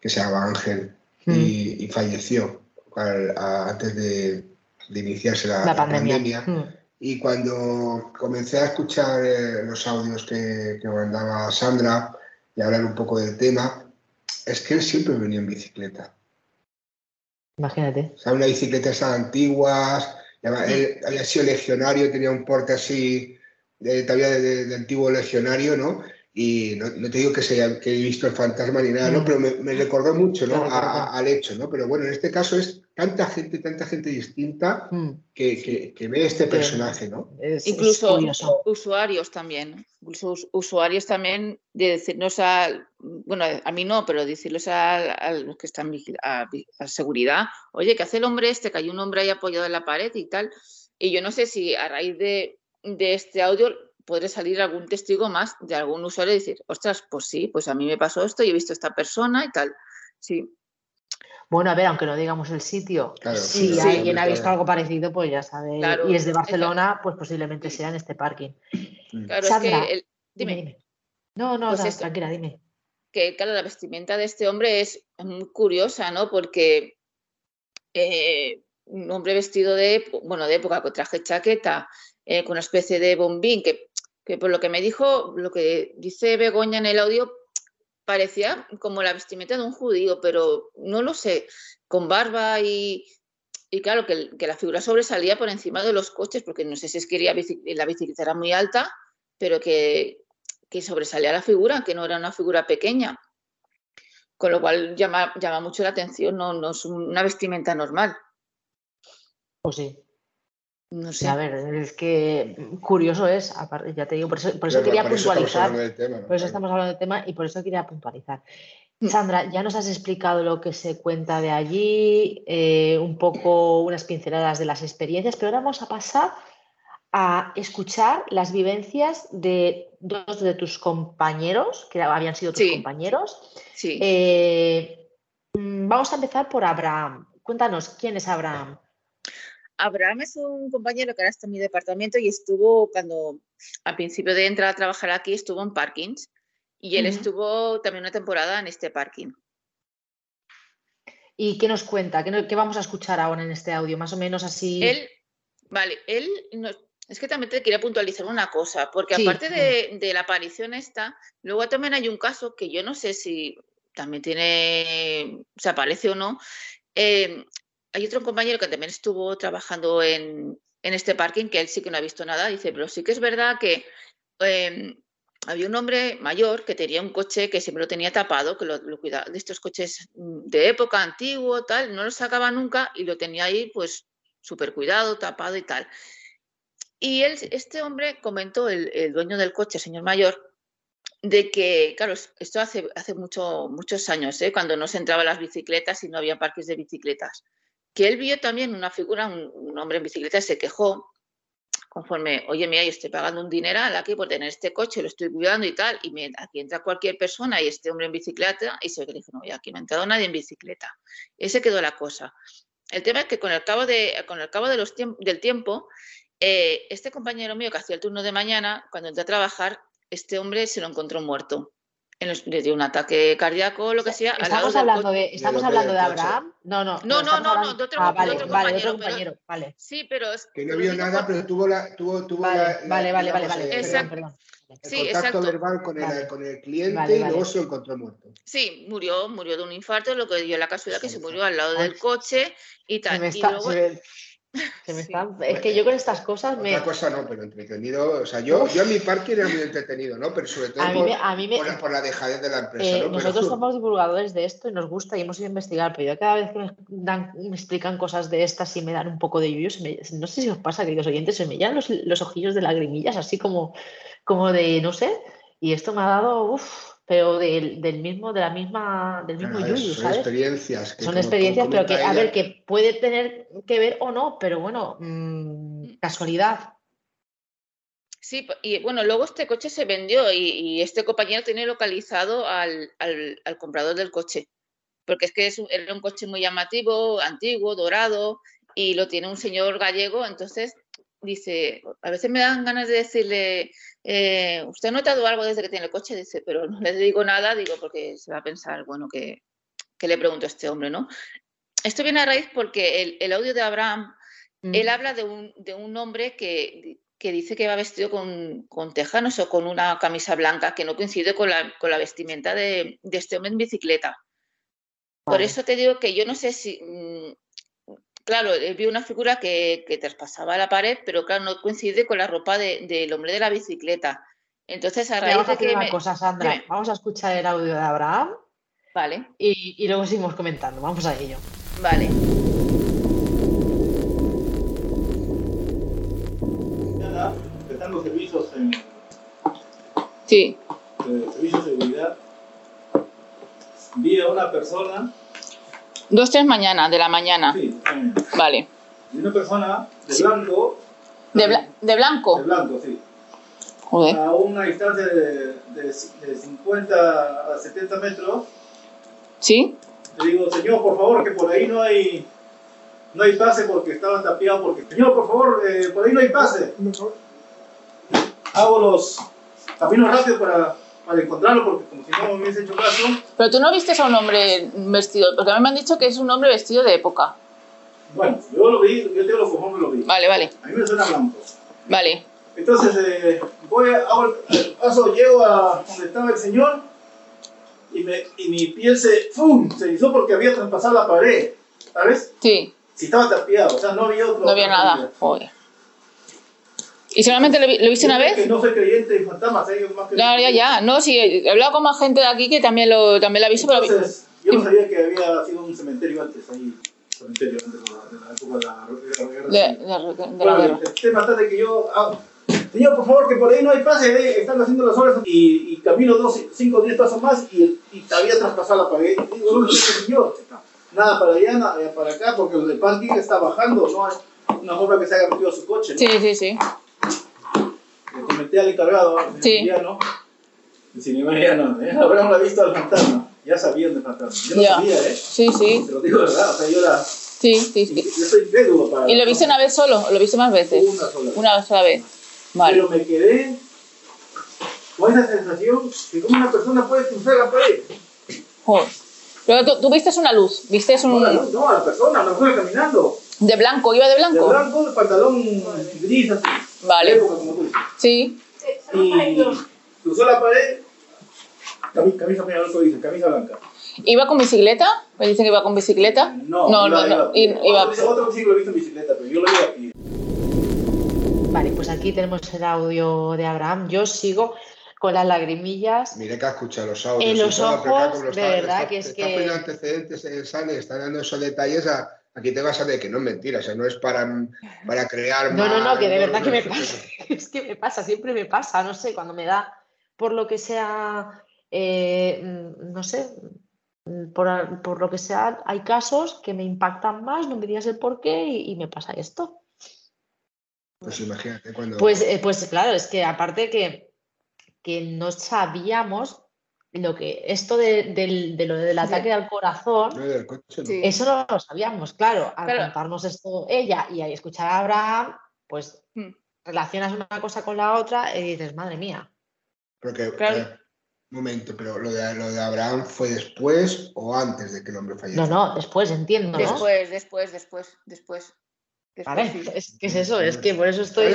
que se llama Ángel, y, y falleció al- a- antes de, de iniciarse la, la la pandemia. pandemia. Mm. Y cuando comencé a escuchar eh, los audios que, que mandaba Sandra y hablar un poco del tema, es que él siempre venía en bicicleta. Imagínate. O sea, unas bicicletas antiguas, él había sido legionario, tenía un porte así, de, todavía de, de- de antiguo legionario, ¿no? Y no, no te digo que, sea, que he visto el fantasma ni nada, ¿no? Mm. Pero me, me recordó mucho, ¿no? A- a- al hecho, ¿no? Pero bueno, en este caso es tanta gente, tanta gente distinta Mm. que, que- que ve este personaje, ¿no? Es- Incluso usuarios también, incluso us- usuarios también de decirnos a, bueno, a mí no, pero decirles a, a los que están a, a seguridad, oye, ¿qué hace el hombre este? Que hay un hombre ahí apoyado en la pared y tal. Y yo no sé si a raíz de, de este audio podré salir algún testigo más de algún usuario y decir, ostras, pues sí, pues a mí me pasó esto y he visto a esta persona y tal. Sí, Bueno, a ver, aunque no digamos el sitio, Claro, si sí, alguien sí, ha visto claro. algo parecido, pues ya sabe. Claro, y es de exacto. Barcelona, pues posiblemente sea en este parking. claro, Sandra, es que el- Dime, dime. dime. No, no, Pues esto. tranquila, dime. que, claro, la vestimenta de este hombre es muy curiosa, ¿no? Porque eh, un hombre vestido de, bueno, de época, con traje chaqueta, eh, con una especie de bombín, que, que por lo que me dijo, lo que dice Begoña en el audio, parecía como la vestimenta de un judío, pero no lo sé, con barba y, y claro, que, que la figura sobresalía por encima de los coches, porque no sé si es que iría la bicicleta era muy alta, pero que, que sobresalía la figura, que no era una figura pequeña. Con lo cual llama, llama mucho la atención, no, no es una vestimenta normal. Pues sí. No Sí, sé. a ver, es que curioso es, aparte, ya te digo, por eso, por eso quería por eso estamos puntualizar. tema, ¿no? Por eso estamos hablando del tema y por eso quería puntualizar. Mm. Sandra, ya nos has explicado lo que se cuenta de allí, eh, un poco unas pinceladas de las experiencias, pero ahora vamos a pasar a escuchar las vivencias de dos de tus compañeros, que habían sido tus Sí. compañeros. Sí. Eh, mm, vamos a empezar por Abraham. Cuéntanos, ¿quién es Abraham? Abraham es un compañero que ahora está en mi departamento y estuvo cuando al principio de entrar a trabajar aquí estuvo en parkings y él estuvo también una temporada en este parking. ¿Y qué nos cuenta? ¿Qué, no- qué vamos a escuchar ahora en este audio? Más o menos así. Él, vale, él nos- es que también te quería puntualizar una cosa, porque Sí, aparte de, de la aparición esta, luego también hay un caso que yo no sé si también tiene, se aparece o no. eh, hay otro compañero que también estuvo trabajando en, en este parking, que él sí que no ha visto nada, dice, pero sí que es verdad que eh, había un hombre mayor que tenía un coche que siempre lo tenía tapado, que lo, lo cuidaba de estos coches mm, de época antiguo, tal, no lo sacaba nunca y lo tenía ahí pues súper cuidado, tapado y tal. Y él, este hombre comentó, el, el dueño del coche, señor mayor, de que, claro, es- esto hace, hace mucho, muchos años, ¿eh? cuando no se entraban las bicicletas y no había parques de bicicletas, que él vio también una figura, un, hombre en bicicleta, se quejó conforme, oye, mira, yo estoy pagando un dineral aquí por tener este coche, lo estoy cuidando y tal, y me- aquí entra cualquier persona y este hombre en bicicleta, y se ve que dijo, no, ya aquí no ha entrado nadie en bicicleta. Ese quedó la cosa. El tema es que con el cabo, de, con el cabo de los tiemp- del tiempo, eh, este compañero mío que hacía el turno de mañana, cuando entró a trabajar, este hombre se lo encontró muerto. En los- dio un ataque cardíaco o lo que sea. al lado ¿Estamos del hablando de, estamos hombre hablando de. Abraham? No, no. No, no, no, no, hablando- de otro- ah, de vale, otro vale, de otro compañero, pero- compañero, vale. Sí, pero es Que no vio nada, pero tuvo la. Tuvo, tuvo Vale, la- vale, la- vale, vale, vale. el- Perdón, Exacto. perdón. El Sí, contacto exacto. verbal con el, Vale. con el cliente Vale, y vale. luego se encontró muerto. Sí, murió, murió de un infarto, lo que dio la casualidad que se Exacto. murió al lado Ay. del coche y Se tal. me Y está- luego, se me- Es que yo con estas cosas me. Otra cosa no, pero entretenido. O sea, yo, yo en mi parque era muy entretenido, ¿no? Pero sobre todo por, la, dejadez de la empresa. Eh, nosotros somos divulgadores de esto y nos gusta y hemos ido a investigar, pero yo cada vez que me, dan, me explican cosas de estas y me dan un poco de yuyo, no sé si os pasa, queridos oyentes, se me llenan los, los ojillos de lagrimillas, así como, como de, no sé. Y esto me ha dado, uff, pero del, del, mismo, de la misma, del mismo yuyu, son experiencias. son experiencias, pero que, a ver, que puede tener que ver o no, pero bueno, mm, casualidad. Sí, y bueno, luego este coche se vendió y, este compañero tiene localizado al, al, al, comprador del coche, porque es que es era un coche muy llamativo, antiguo, dorado, y lo tiene un señor gallego, entonces dice, a veces me dan ganas de decirle, eh, ¿usted ha notado algo desde que tiene el coche? Dice, pero no le digo nada, digo, porque se va a pensar, bueno, que, le pregunto a este hombre, ¿no? Esto viene a raíz porque el, audio de Abraham, él habla de un, de un hombre que, dice que va vestido con, con, tejanos o con una camisa blanca, que no coincide con la, con la vestimenta de, este hombre en bicicleta. Por eso te digo que yo no sé si, mm, claro, vi una figura que, traspasaba la pared, pero claro, no coincide con la ropa del hombre de la bicicleta. Entonces, a raíz de que. Una cosa, Sandra. Vamos a escuchar el audio de Abraham. Vale. Y, luego seguimos comentando. Vamos a ello. Vale. Están los servicios en. Sí. servicios de seguridad. Vi a una persona Dos, tres mañana, de la mañana. Sí, Vale. Y una persona de blanco. ¿De, ¿De blanco? De blanco, sí. Joder. A una distancia de, de, 50 a 70 metros. ¿Sí? Le digo, señor, por favor, que por ahí no hay no hay pase porque estaba tapiado. Porque, señor, por favor, eh, por ahí no hay pase. Hago los caminos rápidos para para encontrarlo, porque como si no me hubiese hecho caso. Pero tú no viste a un hombre vestido, porque a mí me han dicho que es un hombre vestido de época. Bueno, yo lo vi, yo tengo los cojones lo vi. Vale, vale. A mí me suena blanco. Vale. Entonces, eh, voy, hago el, paso, llego a donde estaba el señor y, me, y mi piel se, ¡fum! se hizo porque había traspasado la pared, ¿sabes? Sí. Si estaba tapiado, o sea, no había otro. No había nada, joder. ¿Y solamente lo, lo viste una vez? Que no soy creyente en fantasmas, ellos más que... Claro, ya, ya. No, sí, he hablado con más gente de aquí que también lo, también lo ha visto. Entonces, pero... yo no sabía que había sido un cementerio antes, ahí. Cementerio antes de la, época de la, guerra. De, de, de, la guerra. Está de que yo... Ah, señor, por favor, que por ahí no hay pase, eh, están haciendo las horas y, y camino dos, cinco o diez pasos más y, y había traspasado la pared. Digo, no, señor, nada para allá, nada para acá, porque el parking está bajando, no hay una obra que se haya metido a su coche. ¿no? Sí, sí, sí le comenté al encargado, el sí. ¿no? El cinemariano, ¿eh? habrán la visto al fantasma. Ya sabían del fantasma. Yo no sabía, ¿eh? Sí, sí. Te lo digo verdad, o sea, yo era... Sí, sí, sí. Yo soy incrédulo para... ¿Y lo viste una vez solo o lo viste más veces? Una sola vez. Una sola vez. Vale. Pero me quedé con esa sensación que como una persona puede cruzar la pared. Joder. Pero tú, tú viste una luz, viste un... No, la luz, no, a la persona, me fue caminando. ¿De blanco? ¿Iba de blanco? De blanco, de pantalón gris así. Vale. De época, como tú dices. Sí. Y cruzó la pared, camisa, camisa, mira, lo dice, camisa blanca. ¿Iba con bicicleta? ¿Me dicen que iba con bicicleta? No, no, iba, no. Iba, iba. Otro, otro sí lo he visto en bicicleta, pero yo lo vi aquí. Vale, pues aquí tenemos el audio de Abraham. Yo sigo con las lagrimillas. Mire que ha escuchado los audios. En los ojos, de verdad está, que es está que... Está antecedentes, eh, sale, está dando esos detalles a aquí te vas a ver que no es mentira, o sea, no es para, para crear No, no, no, que de verdad que me pasa, es que me pasa, siempre me pasa, no sé, cuando me da por lo que sea, eh, no sé, por, por, lo que sea, hay casos que me impactan más, no me digas el por qué y, me pasa esto. Pues imagínate cuando... Pues, eh, pues claro, es que aparte que, que no sabíamos lo que esto de, lo del ataque al corazón, eso no lo sabíamos, claro. Al contarnos esto ella y ahí escuchar a Abraham, pues hmm. relacionas una cosa con la otra y dices, madre mía. Porque, claro. un momento, pero lo de, lo de Abraham fue después o antes de que el hombre falleció. No, no, después, entiendo. Después, después, después, después. vale, es que es eso, es que por eso estoy.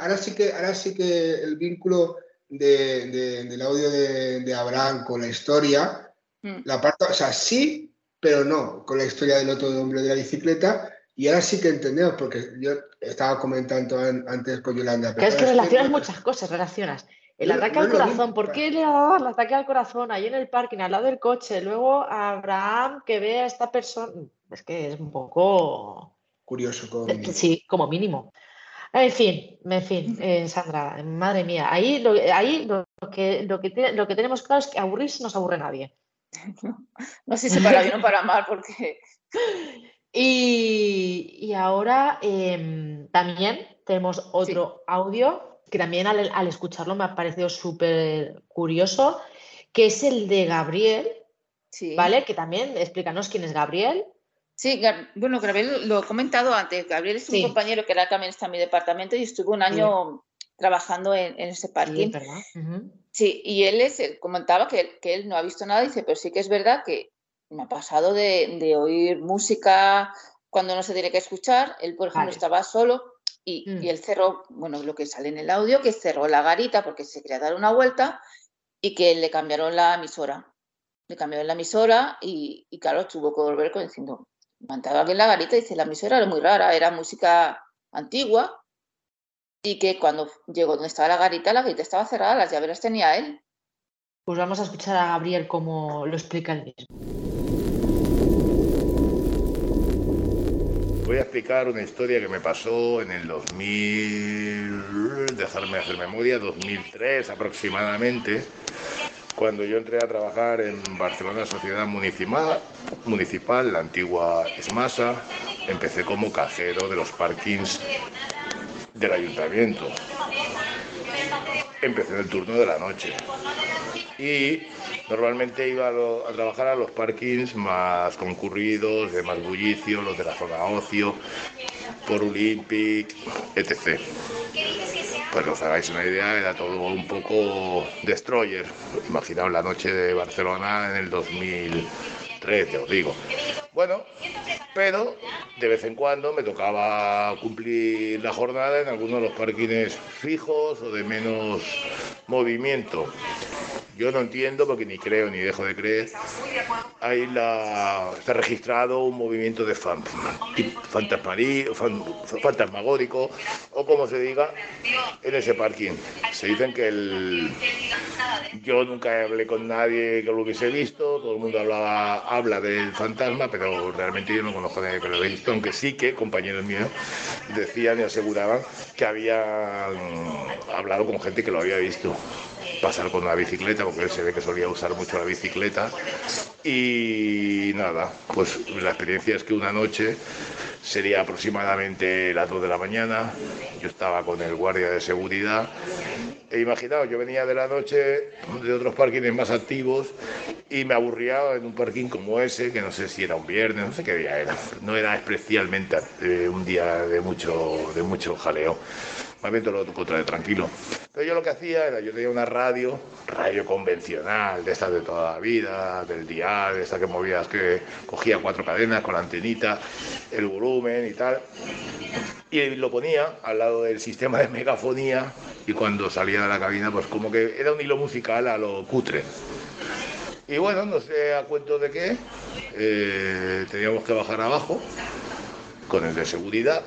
ahora, sí que, ahora sí que el vínculo de, del audio de, Abraham con la historia, mm. la parte, o sea, sí, pero no, con la historia del otro hombre de la bicicleta, Y ahora sí que entendemos, porque yo estaba comentando antes con Yolanda. Pero es que relacionas muchas cosas, relacionas. El ataque al corazón, ¿por qué le ha el ataque al corazón ahí en el parking, al lado del coche? Luego Abraham que ve a esta persona. Es que es un poco. Curioso, como mínimo. Sí, como mínimo. En fin, en fin, eh, Sandra, madre mía, ahí, lo, ahí lo, que, lo, que lo que tenemos claro es que aburrirse no se aburre nadie. No, sé si para bien o para mal, porque. Y, ahora em, también tenemos otro audio que también al, escucharlo me ha parecido súper curioso, que es el de Gabriel, ¿vale? Que también, explícanos quién es Gabriel. Sí, bueno, Gabriel lo he comentado antes. Gabriel es un compañero que ahora también está en mi departamento y estuvo un año trabajando en, ese parking. Sí, y él es, comentaba que, que, él no ha visto nada, dice, pero sí que es verdad que me ha pasado de, oír música cuando no se tiene que escuchar. Él, por ejemplo, estaba solo y, mm. y, él cerró, bueno, lo que sale en el audio, que cerró la garita porque se quería dar una vuelta y que le cambiaron la emisora. Le cambiaron la emisora y, y claro, tuvo que volver diciendo, Mantaba aquí en la garita y dice, la emisora era muy rara, era música antigua y que cuando llegó donde estaba la garita, la garita estaba cerrada, las llaves las tenía él. Pues vamos a escuchar a Gabriel cómo lo explica el mismo. Voy a explicar una historia que me pasó en el 2000, dejarme hacer memoria, 2003 aproximadamente cuando yo entré a trabajar en Barcelona Sociedad Municipal, municipal la antigua ESMASA, empecé como cajero de los parkings del ayuntamiento. Empecé en el turno de la noche. Y normalmente iba a, trabajar a los parkings más concurridos, de más bullicio, los de la zona ocio, por Olympic, etc pues os hagáis una idea, era todo un poco destroyer. Imaginaos la noche de Barcelona en el 2013, os digo. Bueno, pero de vez en cuando me tocaba cumplir la jornada en algunos de los parkings fijos o de menos movimiento. Yo no entiendo, porque ni creo ni dejo de creer, ahí la, está registrado un movimiento de fan, fantasmagórico o como se diga en ese parking. Se dicen que el, yo nunca hablé con nadie que lo hubiese visto, todo el mundo hablaba, habla del fantasma, pero realmente yo no conozco a nadie que lo haya visto, aunque sí que compañeros míos decían y aseguraban que habían hablado con gente que lo había visto pasar con una bicicleta, porque él se ve que solía usar mucho la bicicleta. Y nada, pues la experiencia es que una noche sería aproximadamente las 2 de la mañana, yo estaba con el guardia de seguridad. E imaginaos, yo venía de la noche de otros parkings más activos y me aburría en un parking como ese, que no sé si era un viernes, no sé qué día era, no era especialmente eh, un día de mucho, de mucho jaleo lo contrario, tranquilo. Pero yo lo que hacía era, yo tenía una radio, radio convencional, de estas de toda la vida, del dial, de estas que movías, que cogía cuatro cadenas con la antenita, el volumen y tal. Y lo ponía al lado del sistema de megafonía y cuando salía de la cabina, pues como que era un hilo musical a lo cutre. Y bueno, no sé a cuento de qué, eh, teníamos que bajar abajo con el de seguridad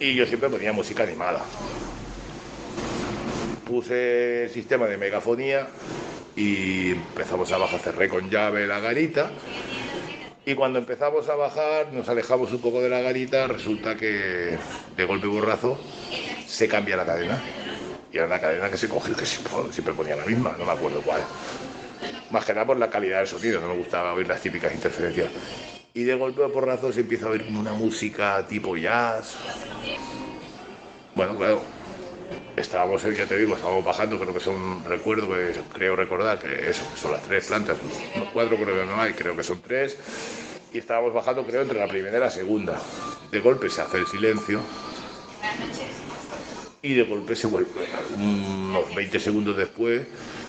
y yo siempre ponía música animada. Puse el sistema de megafonía y empezamos a bajar, cerré con llave la garita y cuando empezamos a bajar nos alejamos un poco de la garita, resulta que de golpe borrazo se cambia la cadena. Y era la cadena que se cogió, que siempre ponía la misma, no me acuerdo cuál. Más que nada por la calidad del sonido, no me gustaba oír las típicas interferencias y de golpe por porrazo se empieza a oír una música tipo jazz. Bueno, claro, estábamos, ya te digo, estábamos bajando, creo que son, recuerdo que creo recordar que eso, son las tres plantas, los cuatro creo que no hay, creo que son tres, y estábamos bajando creo entre la primera y la segunda. De golpe se hace el silencio y de golpe se vuelve, unos 20 segundos después,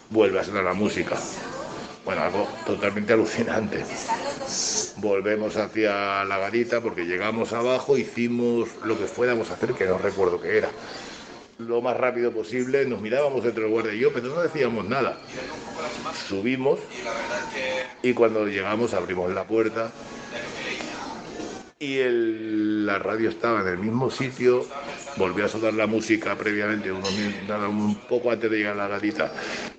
vuelve a sonar la música. Bueno, algo totalmente alucinante. Volvemos hacia la garita porque llegamos abajo, hicimos lo que fuéramos a hacer, que no recuerdo qué era. Lo más rápido posible, nos mirábamos entre el guardia y yo, pero no decíamos nada. Subimos y cuando llegamos abrimos la puerta y la radio estaba en el mismo sitio, volvió a sonar la música previamente, un poco antes de llegar a la gatita,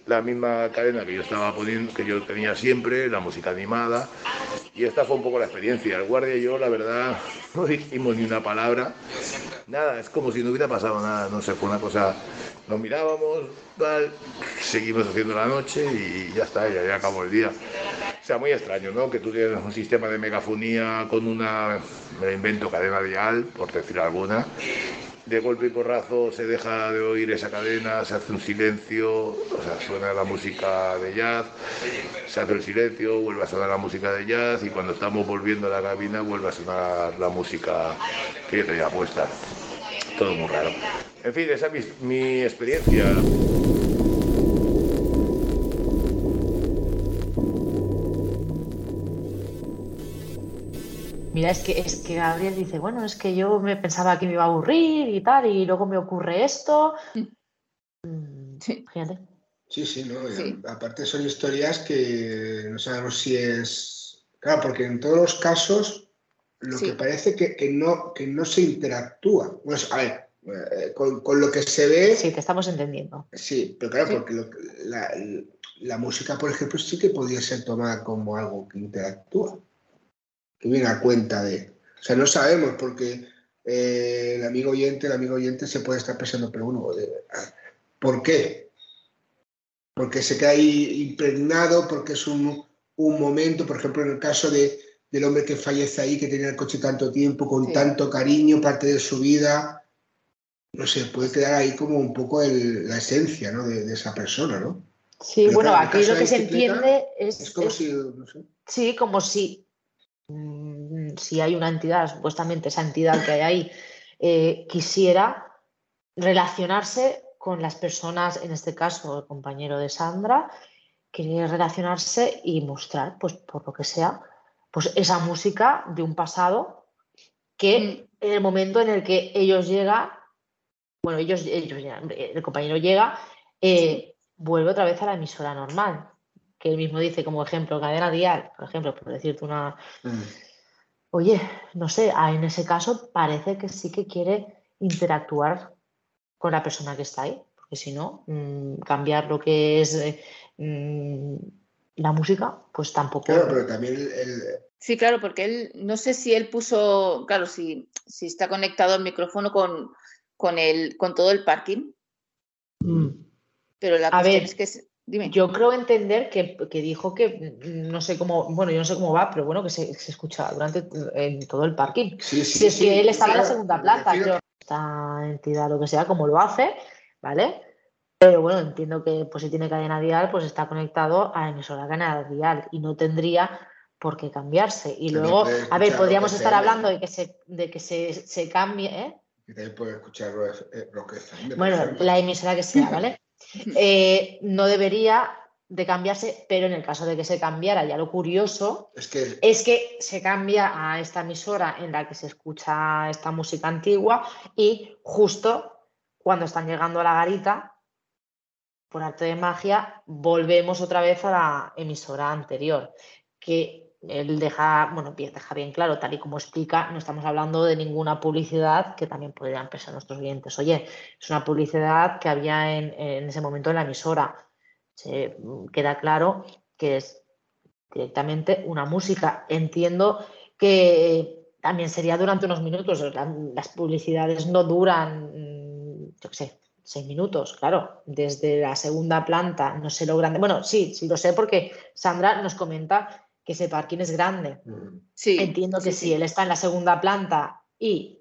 la misma cadena que yo estaba poniendo, que yo tenía siempre, la música animada, y esta fue un poco la experiencia. El guardia y yo, la verdad, no dijimos ni una palabra, nada, es como si no hubiera pasado nada, no sé, fue una cosa, nos mirábamos, seguimos haciendo la noche y ya está, ya acabó el día. O sea, muy extraño, ¿no? Que tú tienes un sistema de megafonía con una, me invento, cadena dial, por decir alguna. De golpe y porrazo se deja de oír esa cadena, se hace un silencio, o sea, suena la música de jazz, se hace el silencio, vuelve a sonar la música de jazz y cuando estamos volviendo a la cabina vuelve a sonar la música que yo tenía puesta. Todo muy raro. En fin, esa es mi experiencia. Mira, es que, es que Gabriel dice, bueno, es que yo me pensaba que me iba a aburrir y tal, y luego me ocurre esto. Mm, sí. Fíjate. Sí, sí, no. Aparte son historias que no sabemos si es. Claro, porque en todos los casos lo que parece que, que, no, que no se interactúa. Bueno, a ver, eh, con, con, lo que se ve. Sí, te estamos entendiendo. Sí, pero claro, porque la, la música, por ejemplo, sí que podría ser tomada como algo que interactúa que viene a cuenta de. O sea, no sabemos porque eh, el amigo oyente, el amigo oyente se puede estar pensando, pero bueno, ¿por qué? Porque se queda ahí impregnado, porque es un, momento, por ejemplo, en el caso de, del hombre que fallece ahí, que tenía el coche tanto tiempo, con tanto cariño, parte de su vida, no sé, puede quedar ahí como un poco la esencia ¿no? de, esa persona, ¿no? Sí, bueno, aquí lo que se entiende es... Es como si... Sí, como si si hay una entidad, supuestamente esa entidad que hay ahí, eh, quisiera relacionarse con las personas, en este caso el compañero de Sandra, quiere relacionarse y mostrar, pues por lo que sea, pues esa música de un pasado que mm. en el momento en el que ellos llegan, bueno, ellos, ellos el compañero llega, eh, vuelve otra vez a la emisora normal que él mismo dice como ejemplo, cadena dial, por ejemplo, por decirte una... Mm. Oye, no sé, en ese caso parece que sí que quiere interactuar con la persona que está ahí, porque si no, mm, cambiar lo que es eh, mm, la música, pues tampoco... Claro, pero también el, Sí, claro, porque él, no sé si él puso, claro, si, si está conectado el micrófono con, con, el, con todo el parking. Pero la cuestión es que yo creo entender que, dijo que no sé cómo, bueno, yo no sé cómo va, pero bueno, que se, escucha durante en todo el parking. Sí, sí, sí, él estaba en la segunda planta, creo. Esta entidad, lo que sea, como lo hace, ¿vale? Pero bueno, entiendo que pues si tiene cadena dial, pues está conectado a emisora cadena dial y no tendría por qué cambiarse. Y luego, a ver, podríamos estar hablando de que se, de que se, se cambie, ¿eh? Que también puede escuchar lo que Bueno, la emisora que sea, ¿vale? Eh, no debería de cambiarse, pero en el caso de que se cambiara, ya lo curioso es que... es que se cambia a esta emisora en la que se escucha esta música antigua y justo cuando están llegando a la garita, por arte de magia, volvemos otra vez a la emisora anterior, que él deja, bueno, deja bien claro, tal y como explica, no estamos hablando de ninguna publicidad que también podrían pensar nuestros clientes. Oye, es una publicidad que había en, ese momento en la emisora. Se, queda claro que es directamente una música. Entiendo que también sería durante unos minutos. las publicidades no duran, yo qué sé, seis minutos, claro, desde la segunda planta, no sé lo grande. Bueno, sí, sí lo sé porque Sandra nos comenta que ese parking es grande. Mm. Sí, Entiendo que si él está en la segunda planta y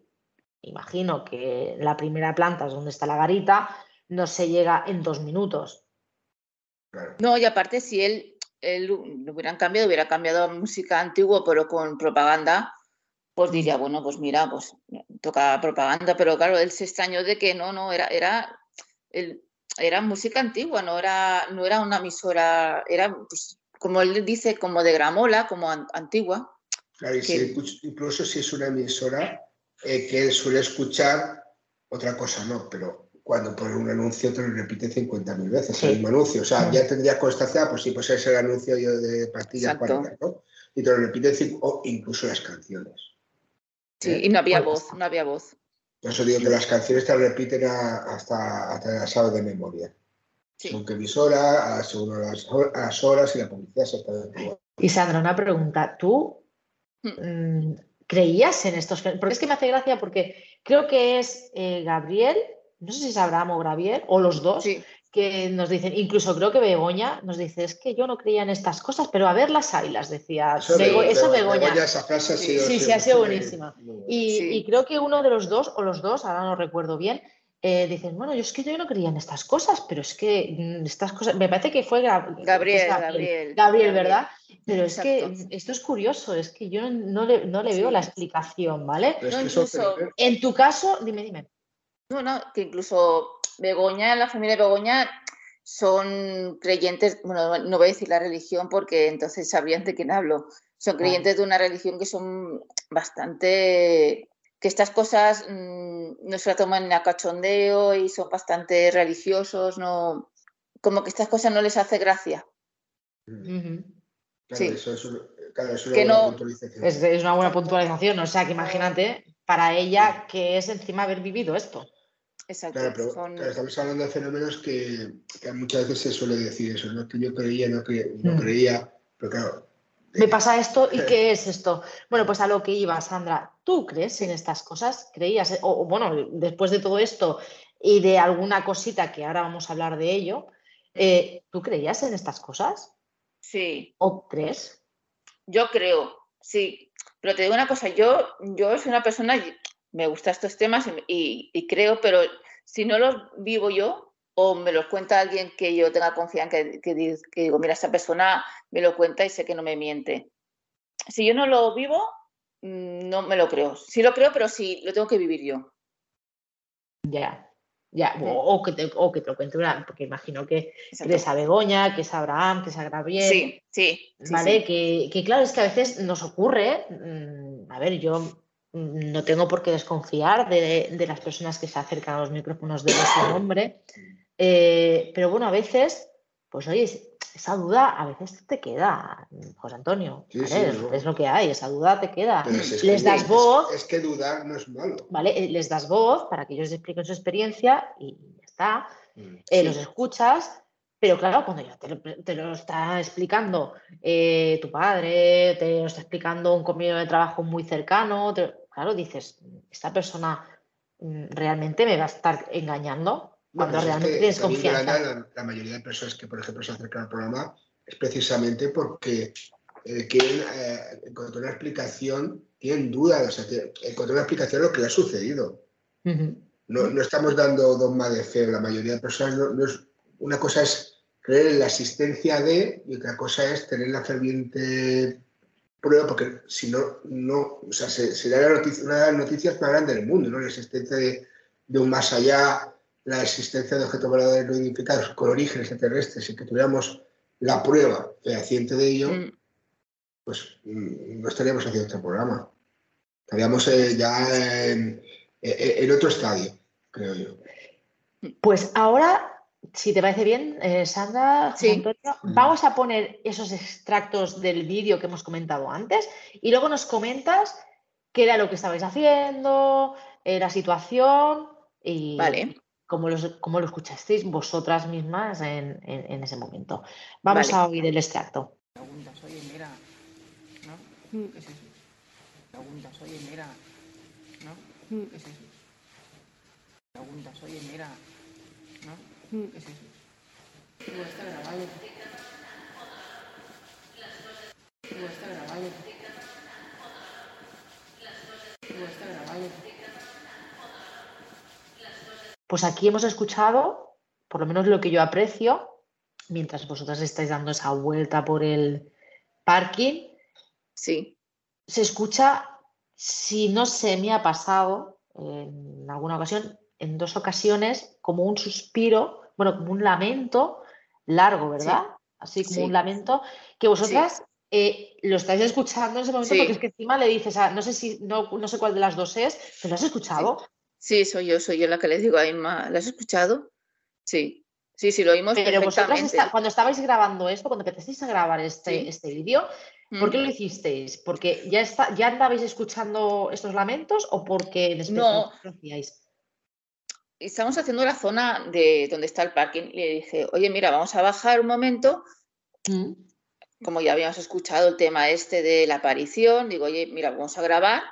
imagino que la primera planta es donde está la garita, no se llega en dos minutos. No, y aparte si él, él hubieran cambiado, hubiera cambiado música antigua pero con propaganda, pues mm. diría, bueno, pues mira, pues toca propaganda, pero claro, él se extrañó de que no, no, era, era, era música antigua, no era, no era una emisora, era pues, como él dice, como de gramola, como antigua. Claro, incluso si es una emisora eh, que él suele escuchar, otra cosa no, pero cuando pone un anuncio te lo repite 50.000 veces el mismo anuncio. O sea, ya tendrías constancia, pues sí, pues es el anuncio yo de pastillas para ¿no? Y te lo repite, o incluso las canciones. Sí, y no había voz, no había voz. Por eso digo que las canciones te repiten hasta, hasta las sabes de memoria. Sí. Que emisora, según las, las horas y la publicidad exactamente igual. Y Sandra, una pregunta. ¿Tú hmm. mm, creías en estos Porque es que me hace gracia porque creo que es eh, Gabriel, no sé si es Abraham o Gabriel, o los dos, que nos dicen, incluso creo que Begoña nos dice, es que yo no creía en estas cosas, pero a ver las haylas, decía. Eso, Begoña. esa frase ha sido, sí, sí, ha sido buenísima. y, creo que uno de los dos, o los dos, ahora no recuerdo bien, eh, dicen, bueno, yo es que yo no creía en estas cosas, pero es que mm, estas cosas, me parece que fue Gabriel, Gabriel, Gabriel, ¿verdad? Pero es que esto es curioso, es que yo no le, no le veo la explicación, ¿vale? en tu caso, dime, dime. No, no, que incluso Begoña, la familia de Begoña son creyentes, bueno, no voy a decir la religión porque entonces sabrían de quién hablo, son creyentes de una religión que son bastante que estas cosas mm, no se la toman a cachondeo y son bastante religiosos, no, como que estas cosas no les hace gracia. sí. eso es, una buena puntualización. Es, una buena puntualización, o sea que imagínate para ella que es encima haber vivido esto. Exacto. Claro, estamos hablando de fenómenos que, muchas veces se suele decir eso, ¿no? que yo creía, no, no mm. creía, pero claro, me pasa esto y qué es esto. Bueno, pues a lo que iba, Sandra, ¿tú crees en estas cosas? ¿Creías? O, bueno, después de todo esto y de alguna cosita que ahora vamos a hablar de ello, eh, ¿tú creías en estas cosas? Sí. ¿O crees? Yo creo, sí. Pero te digo una cosa, yo, yo soy una persona, me gustan estos temas y creo, pero si no los vivo yo, o me lo cuenta alguien que yo tenga confianza, que, digo, mira, esta persona me lo cuenta y sé que no me miente. Si yo no lo vivo, mm, no me lo creo. Sí lo creo, pero sí lo tengo que vivir yo. Ya, ya, o, que te, o que te lo cuente una, porque imagino que eres a Begoña, que es Abraham, que es a Gabriel. Sí, sí. ¿Vale? Que, que, claro, es que a veces nos ocurre, mm, a ver, yo no tengo por qué desconfiar de, de, las personas que se acercan a los micrófonos de nuestro nombre, eh, pero bueno, a veces, pues oye, esa duda a veces te queda, José Antonio. es, lo que hay, esa duda te queda. les das voz. Es, que dudar no es malo. ¿Vale? Eh, les das voz para que ellos expliquen su experiencia y ya está. Mm, eh, los escuchas, pero claro, cuando ya te lo, está explicando tu padre, te lo está explicando un compañero de trabajo muy cercano, claro, dices, esta persona mm, realmente me va a estar engañando cuando realmente tienes confianza. La, mayoría de personas que, por ejemplo, se acercan al programa es precisamente porque eh, quieren eh, encontrar una explicación, tienen dudas, o sea, encontrar una explicación de lo que le ha sucedido. no, no, estamos dando dogma de fe, la mayoría de personas no, es, una cosa es creer en la existencia de y otra cosa es tener la ferviente prueba, porque si no, no o sea, sería la noticia, una de las noticias más grandes del mundo, ¿no? la existencia de, de un más allá, la existencia de objetos voladores no identificados con orígenes extraterrestres y que tuviéramos la prueba fehaciente de ello, mm. pues mm, no estaríamos haciendo este programa. Estaríamos eh, ya en, otro estadio, creo yo. Pues ahora, si te parece bien, eh, Sandra, vamos a poner esos extractos del vídeo que hemos comentado antes y luego nos comentas qué era lo que estabais haciendo, eh, la situación y, vale como, lo escuchasteis vosotras mismas en, ese momento. Vamos a oír el extracto. Preguntas, oye, mira, ¿no? ¿Qué es eso? Preguntas, oye, mira, ¿no? ¿Qué es eso? Preguntas, oye, mira, ¿no? ¿Qué es eso? está grabado. está grabado. está grabado. Pues aquí hemos escuchado, por lo menos lo que yo aprecio, mientras vosotras estáis dando esa vuelta por el parking. Sí. Se escucha, si no se me ha pasado en alguna ocasión, en dos ocasiones, como un suspiro, bueno, como un lamento largo, ¿verdad? Así como un lamento, que vosotras eh, lo estáis escuchando en ese momento porque es que encima le dices, no sé si, no, no sé cuál de las dos es, pero lo has escuchado. Sí, soy yo, soy yo la que les digo a Inma. ¿La has escuchado? Sí, sí, sí, lo oímos Pero vosotras cuando estabais grabando esto, cuando empezasteis a grabar este, este vídeo, ¿Por qué mm. lo hicisteis? ¿Porque ya, está, ya andabais escuchando estos lamentos o porque en no, lo hacíais? Estamos haciendo la zona de donde está el parking y le dije, oye, mira, vamos a bajar un momento. Mm. Como ya habíamos escuchado el tema este de la aparición, digo, oye, mira, vamos a grabar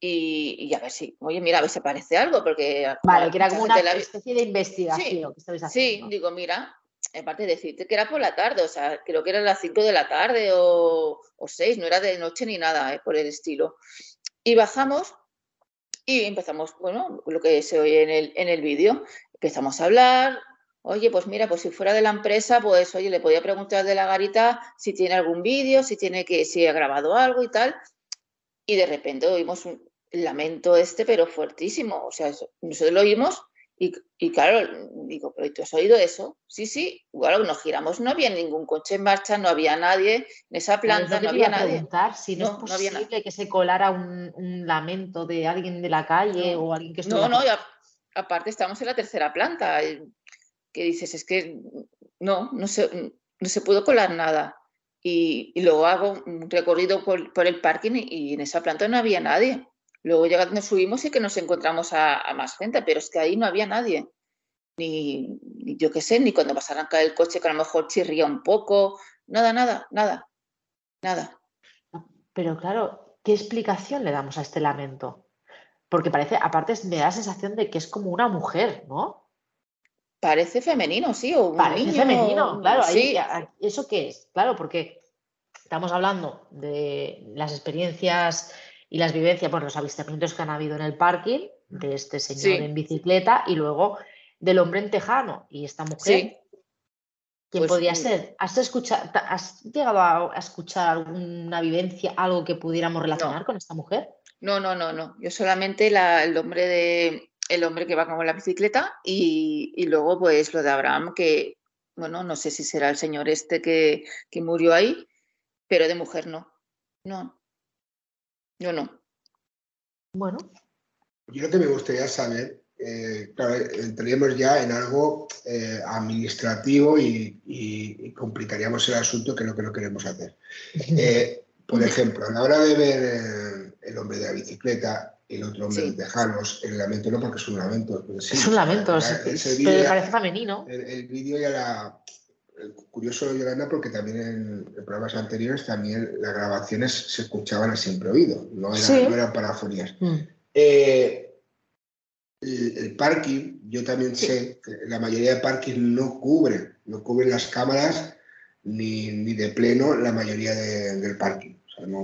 y, a ver si, oye, mira, a ver si aparece algo, porque... Vale, que era como una especie de investigación sí, que Sí, digo, mira, aparte de decirte que era por la tarde, o sea, creo que era las 5 de la tarde o, o 6, no era de noche ni nada, eh, por el estilo. Y bajamos y empezamos, bueno, lo que se oye en el, en el vídeo, empezamos a hablar, oye, pues mira, pues si fuera de la empresa, pues oye, le podía preguntar de la garita si tiene algún vídeo, si tiene que, si ha grabado algo y tal. Y de repente oímos un lamento este, pero fuertísimo. O sea, nosotros lo oímos y, claro, digo, pero ¿tú has oído eso? Sí, sí, igual nos giramos, no había ningún coche en marcha, no había nadie en esa planta, no había nadie. preguntar si no, es posible que se colara un, lamento de alguien de la calle o alguien que. No, no, aparte estamos en la tercera planta, que dices, es que no, no se, no se pudo colar nada. Y, luego hago un recorrido por, por el parking y en esa planta no había nadie. Luego llegando nos subimos y que nos encontramos a, más gente, pero es que ahí no había nadie. Ni, yo qué sé, ni cuando vas a arrancar el coche que a lo mejor chirría un poco. Nada, nada, nada, nada. Pero claro, ¿qué explicación le damos a este lamento? Porque parece, aparte me da la sensación de que es como una mujer, ¿no? Parece femenino, sí, o Parece femenino, claro. Sí. ¿Eso qué es? Claro, porque estamos hablando de las experiencias y las vivencias, bueno, los avistamientos que han habido en el parking de este señor en bicicleta y luego del hombre en tejano y esta mujer. ¿Quién pues podría ser? ¿Has, escuchado, ¿Has llegado a, escuchar alguna vivencia, algo que pudiéramos relacionar con esta mujer? No, no, no, no. Yo solamente la, el hombre de el hombre que va con la bicicleta y, y, luego pues lo de Abraham, que bueno, no sé si será el señor este que, que murió ahí, pero de mujer no. No, yo no. Bueno. Yo lo que me gustaría saber, eh, claro, entraríamos ya en algo eh, administrativo y, complicaríamos el asunto que es lo que no queremos hacer. Eh, por ejemplo, a la hora de ver el hombre de la bicicleta, el otro hombre de Tejanos, el lamento no porque es un lamento. es un lamento, pero parece femenino. El, vídeo ya la, curioso, Yolanda, porque también en, programas anteriores también las grabaciones se escuchaban a siempre oído, no, eran parafonías. Mm. Eh, el, parking, yo también sé que la mayoría de parking no cubre, no cubren las cámaras ni, de pleno la mayoría del parking.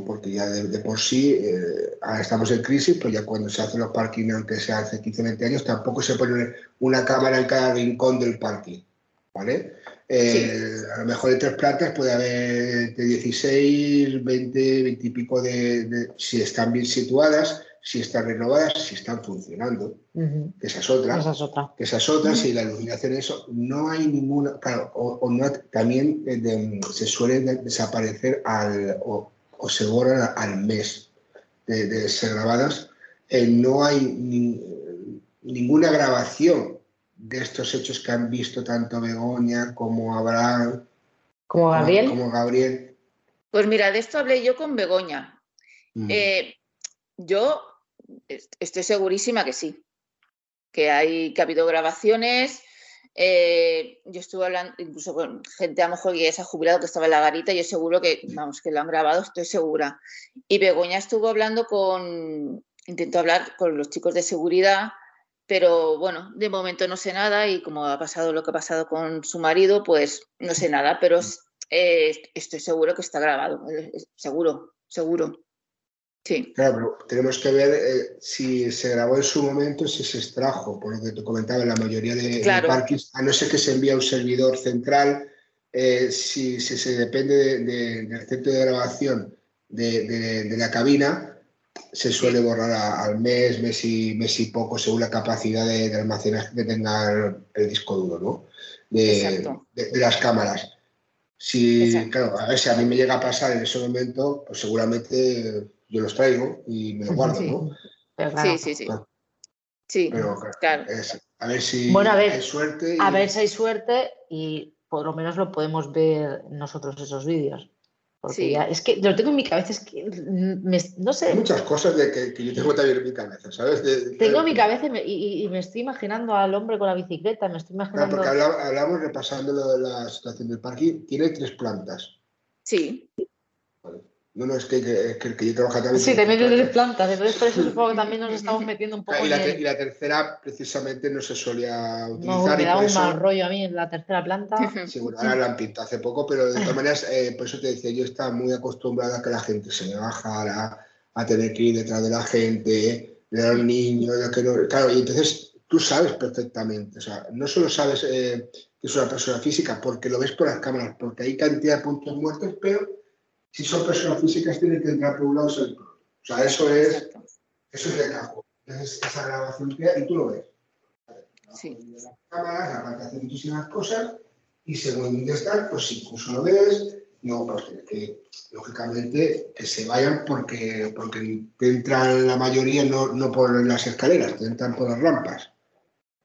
porque ya de, por sí eh, ahora estamos en crisis, pero ya cuando se hacen los parking, aunque se hace 15 20 años, tampoco se pone una cámara en cada rincón del parking. ¿Vale? Eh, a lo mejor de tres plantas puede haber de 16, 20, 20 y pico de, si están bien situadas, si están renovadas, si están funcionando. que esas otras. Esa es otra. Que esas otras, y la iluminación, eso, no hay ninguna. Claro, o, no, también eh, se suele desaparecer al, o, se borran al mes de, ser grabadas. Eh, no hay ninguna grabación de estos hechos que han visto tanto Begoña como Abraham. Como Gabriel. Como, Gabriel. Pues mira, de esto hablé yo con Begoña. Mm. Eh, yo estoy segurísima que sí, que hay que ha habido grabaciones. Eh, yo estuve hablando incluso con gente a lo mejor que ya se ha jubilado que estaba en la garita, yo seguro que, vamos, que lo han grabado, estoy segura. Y Begoña estuvo hablando con, intentó hablar con los chicos de seguridad pero bueno, de momento no sé nada y como ha pasado lo que ha pasado con su marido, pues no sé nada, pero eh, estoy seguro que está grabado, eh, seguro, seguro. Sí. Claro, pero tenemos que ver eh, si se grabó en su momento, si se extrajo, por lo que te comentaba, en la mayoría de, parkings, a no ser que se envíe a un servidor central, si, se depende del centro de grabación de la cabina, se suele borrar al mes, mes y, mes y poco, según la capacidad de, almacenaje que tenga el, disco duro, ¿no? De, las cámaras. Si, claro, a ver si a mí me llega a pasar en ese momento, pues seguramente yo los traigo y me los guardo, ¿no? Sí, sí, sí. Sí, claro. a ver si hay suerte. A ver si hay suerte y por lo menos lo podemos ver nosotros esos vídeos. Porque ya, es que lo tengo en mi cabeza, es que no sé. Hay muchas cosas de que, yo tengo también en mi cabeza, ¿sabes? tengo en mi cabeza y me, estoy imaginando al hombre con la bicicleta, me estoy imaginando. porque hablamos, repasando lo de la situación del parking, tiene tres plantas. Sí. No, no, es que, el que yo trabajo también. Sí, también tiene plantas, entonces por eso supongo que también nos estamos metiendo un poco. Y la, y la tercera, precisamente, no se solía utilizar. No, me da un mal rollo a mí en la tercera planta. Sí, bueno, ahora la han pintado hace poco, pero de todas maneras, eh, por eso te decía, yo estaba muy acostumbrada a que la gente se me bajara, a tener que ir detrás de la gente, de los niños, de que no. Claro, y entonces tú sabes perfectamente, o sea, no solo sabes eh, que es una persona física, porque lo ves por las cámaras, porque hay cantidad de puntos muertos, pero si son personas físicas tienen que entrar por un lado y salir por otro. O sea, eso es, eso es de. Entonces, esa grabación y tú lo ves. Sí. Las cámaras, aparte hace muchísimas cosas y según ya están, pues incluso lo ves, no, pues que, lógicamente que se vayan porque, porque entran la mayoría no, no por las escaleras, te entran por las rampas.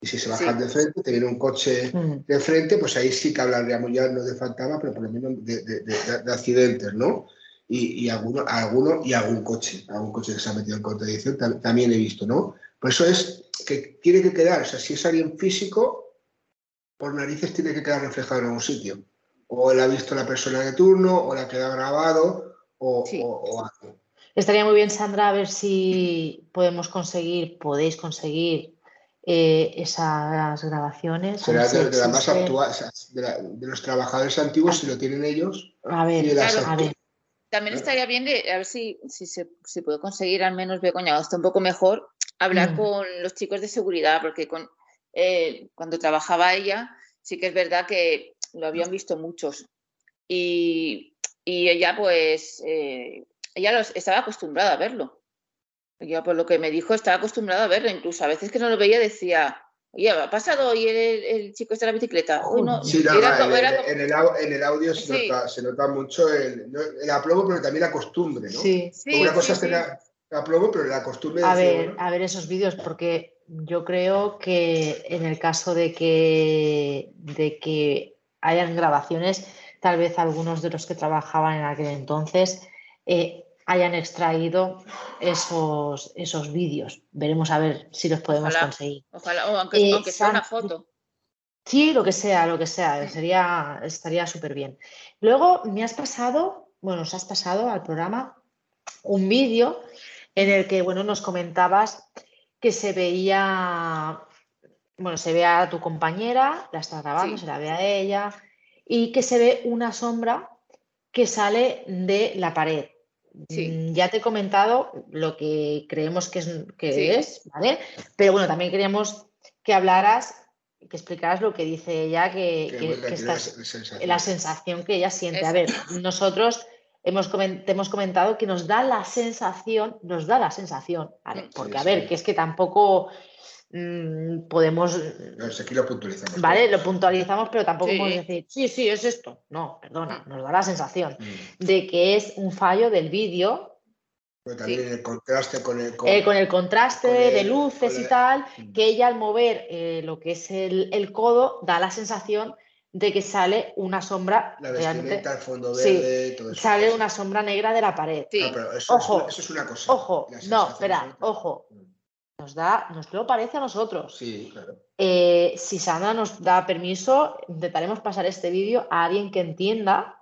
Y si se bajan de frente, te viene un coche mm. de frente, pues ahí sí que hablaríamos ya no de fantasma, pero por lo menos de, accidentes, ¿no? Y, y alguno, alguno, y algún coche, algún coche que se ha metido en contradicción, también he visto, ¿no? Por eso es que tiene que quedar, o sea, si es alguien físico, por narices tiene que quedar reflejado en algún sitio. O la ha visto la persona de turno, o la queda grabado, o, o algo. Estaría muy bien, Sandra, a ver si podemos conseguir, podéis conseguir eh, esas grabaciones. Será de, la más actual, de, los trabajadores antiguos, si lo tienen ellos. A ver, También estaría bien a ver si, si se puede conseguir al menos Begoña, hasta un poco mejor, hablar mm. con los chicos de seguridad, porque con, eh, cuando trabajaba ella, sí que es verdad que lo habían visto muchos. Y, ella, pues, eh, ella los, estaba acostumbrada a verlo. Yo, por lo que me dijo, estaba acostumbrado a verlo. Incluso a veces que no lo veía decía, oye, ¿ha pasado hoy el, chico este de la bicicleta? sí, en, el, audio se, nota, mucho el, el, aplomo, pero también la costumbre, ¿no? Sí, sí. Una cosa es el aplomo, pero la costumbre... A ver, a ver esos vídeos, porque yo creo que en el caso de que, de que hayan grabaciones, tal vez algunos de los que trabajaban en aquel entonces... Eh, hayan extraído esos, esos vídeos. Veremos a ver si los podemos conseguir. Ojalá, o aunque, eh, sea una foto. Sí, lo que sea, lo que sea, sería, estaría súper bien. Luego me has pasado, bueno, nos has pasado al programa un vídeo en el que, bueno, nos comentabas que se veía, bueno, se ve a tu compañera, la estás grabando, se la ve a ella, y que se ve una sombra que sale de la pared. Mm, ya te he comentado lo que creemos que es, que es, ¿vale? Pero bueno, también queríamos que hablaras, que explicaras lo que dice ella, que, la, sensación. que ella siente. A ver, nosotros hemos te hemos comentado que nos da la sensación, nos da la sensación, ¿vale? Porque a ver, que es que tampoco Mm, podemos. aquí lo puntualizamos. Vale, lo puntualizamos, pero tampoco podemos decir, sí, sí, es esto. No, perdona, nos da la sensación mm. de que es un fallo del vídeo. Pero también el contraste con el. Eh, con, el contraste de luces y tal, mm. que ella al mover eh, lo que es el, codo da la sensación de que sale una sombra. La vestimenta, fondo verde, todo eso. Sale una sombra negra de la pared. ojo, eso, es una cosa. Ojo, no, espera, ojo nos da, nos lo parece a nosotros. Sí, claro. Eh, si Sandra nos da permiso, intentaremos pasar este vídeo a alguien que entienda,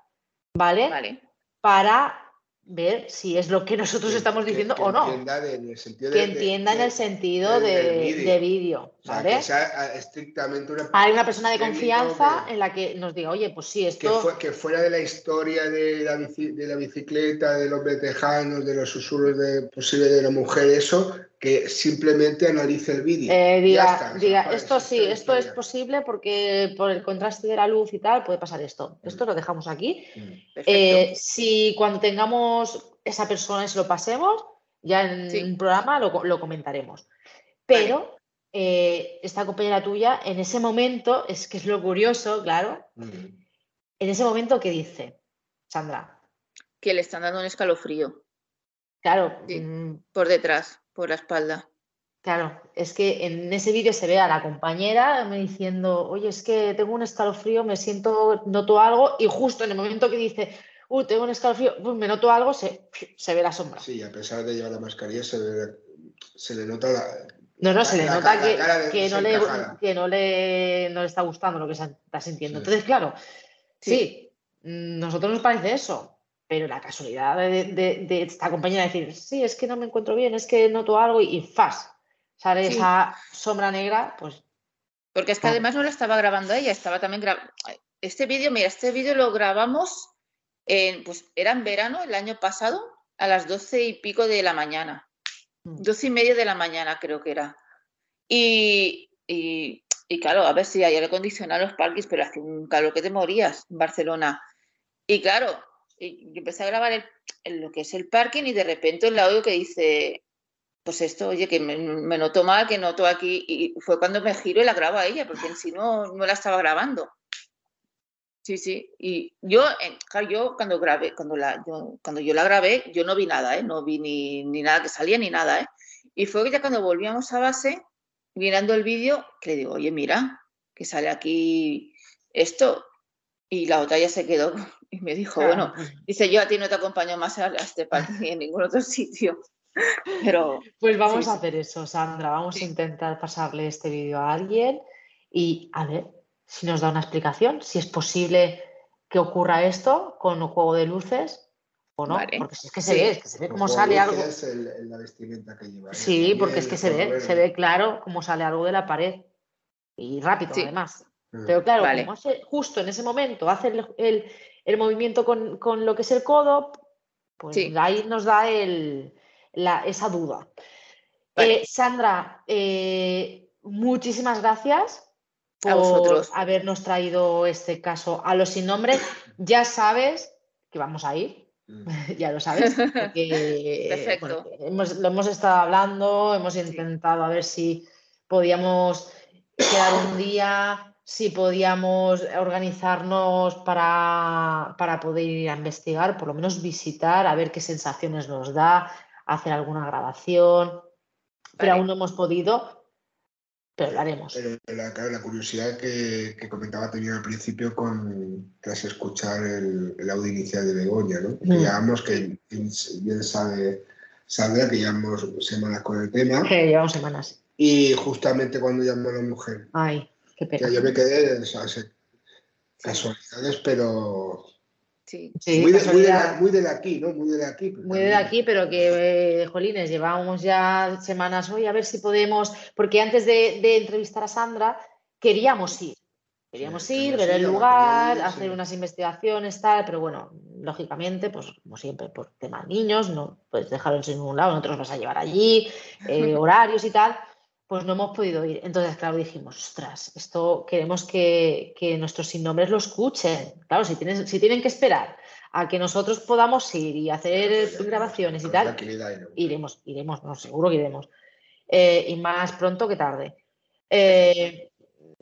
¿vale? Vale. Para ver si es lo que nosotros estamos diciendo o no. Entienda en el sentido que entienda en el sentido de, vídeo. ¿vale? sea estrictamente una Hay una persona de confianza en la que nos diga, oye, pues sí, esto. Que, fuera de la historia de la, de la bicicleta, de los vetejanos, de los susurros de posible de la mujer, eso, que simplemente analice el vídeo. Eh, diga, diga esto sí, esto es posible porque por el contraste de la luz y tal puede pasar esto. Mm. Esto lo dejamos aquí. Mm. Eh, si cuando tengamos esa persona y se lo pasemos, ya en un programa lo, comentaremos. Pero eh, esta compañera tuya, en ese momento, es que es lo curioso, claro, mm. en ese momento, ¿qué dice, Sandra? Que le están dando un escalofrío. Claro. por detrás por la espalda. Claro, es que en ese vídeo se ve a la compañera me diciendo, oye, es que tengo un escalofrío, me siento, noto algo, y justo en el momento que dice, uh, tengo un escalofrío, pues me noto algo, se, se ve la sombra. Sí, a pesar de llevar la mascarilla, se, se le nota la. No, no, se le nota que, no le, que no le, no le está gustando lo que está sintiendo. Entonces, claro, sí. nosotros nos parece eso, pero la casualidad de, esta compañera decir, sí, es que no me encuentro bien, es que noto algo y, y sale esa sombra negra, pues porque es que además no la estaba grabando ella, estaba también grabando. Este vídeo, mira, este vídeo lo grabamos, en, pues era en verano, el año pasado, a las doce y pico de la mañana. Mm. Doce y media de la mañana creo que era. Y, claro, a ver si hay aire acondicionado en los parques, pero hace un calor que te morías en Barcelona. Y claro, yo empecé a grabar en lo que es el parking y de repente el audio que dice, pues esto, oye, que me, noto mal, que noto aquí, y fue cuando me giro y la grabo a ella, porque en sí no, no la estaba grabando. Sí, sí, y yo, yo cuando grabé, cuando, la, yo, cuando yo la grabé, yo no vi nada, ¿eh? no vi ni, nada que salía ni nada, ¿eh? y fue ya cuando volvíamos a base, mirando el vídeo, que le digo, oye, mira, que sale aquí esto, y la otra ya se quedó y me dijo, bueno, dice, yo a ti no te acompaño más a este parque ni en ningún otro sitio. Pero, pues vamos a hacer eso, Sandra. Vamos a intentar pasarle este vídeo a alguien y a ver si nos da una explicación, si es posible que ocurra esto con un juego de luces o no. Porque es que se ve, es que se ve cómo sale algo. Sí, porque es que se ve, se ve claro cómo sale algo de la pared. Y rápido, además. Mm. Pero claro, como justo en ese momento hace el, movimiento con, con, lo que es el codo, pues ahí nos da el, esa duda. Eh, Sandra, eh, muchísimas gracias por habernos traído este caso a los sin nombre. Ya sabes que vamos a ir, mm. ya lo sabes. Perfecto. lo hemos estado hablando, hemos intentado a ver si podíamos quedar un día, si podíamos organizarnos para, para poder ir a investigar, por lo menos visitar, a ver qué sensaciones nos da, hacer alguna grabación, pero aún no hemos podido, pero lo haremos. Pero la, curiosidad que, comentaba tenía al principio con tras escuchar el, audio inicial de Begoña, ¿no? Que mm. que bien sabe Sandra, que llevamos semanas con el tema. Que llevamos semanas. Y justamente cuando llamó a la mujer. Ay, qué pena. yo me quedé, casualidades, pero Sí, muy, de, aquí, ¿no? Muy de aquí. Muy de aquí, pero que, eh, jolines, llevábamos ya semanas hoy a ver si podemos, porque antes de, entrevistar a Sandra queríamos ir. Queríamos ir, ver el lugar, hacer unas investigaciones, tal, pero bueno, lógicamente, pues como siempre, por tema niños, no puedes dejarlos en ningún lado, no te los vas a llevar allí, eh, horarios y tal pues no hemos podido ir. Entonces, claro, dijimos, ostras, esto queremos que, nuestros sin nombres lo escuchen. Claro, si, tienen, si tienen que esperar a que nosotros podamos ir y hacer grabaciones y tal, iremos, iremos, no, seguro que iremos. Eh, y más pronto que tarde. Eh,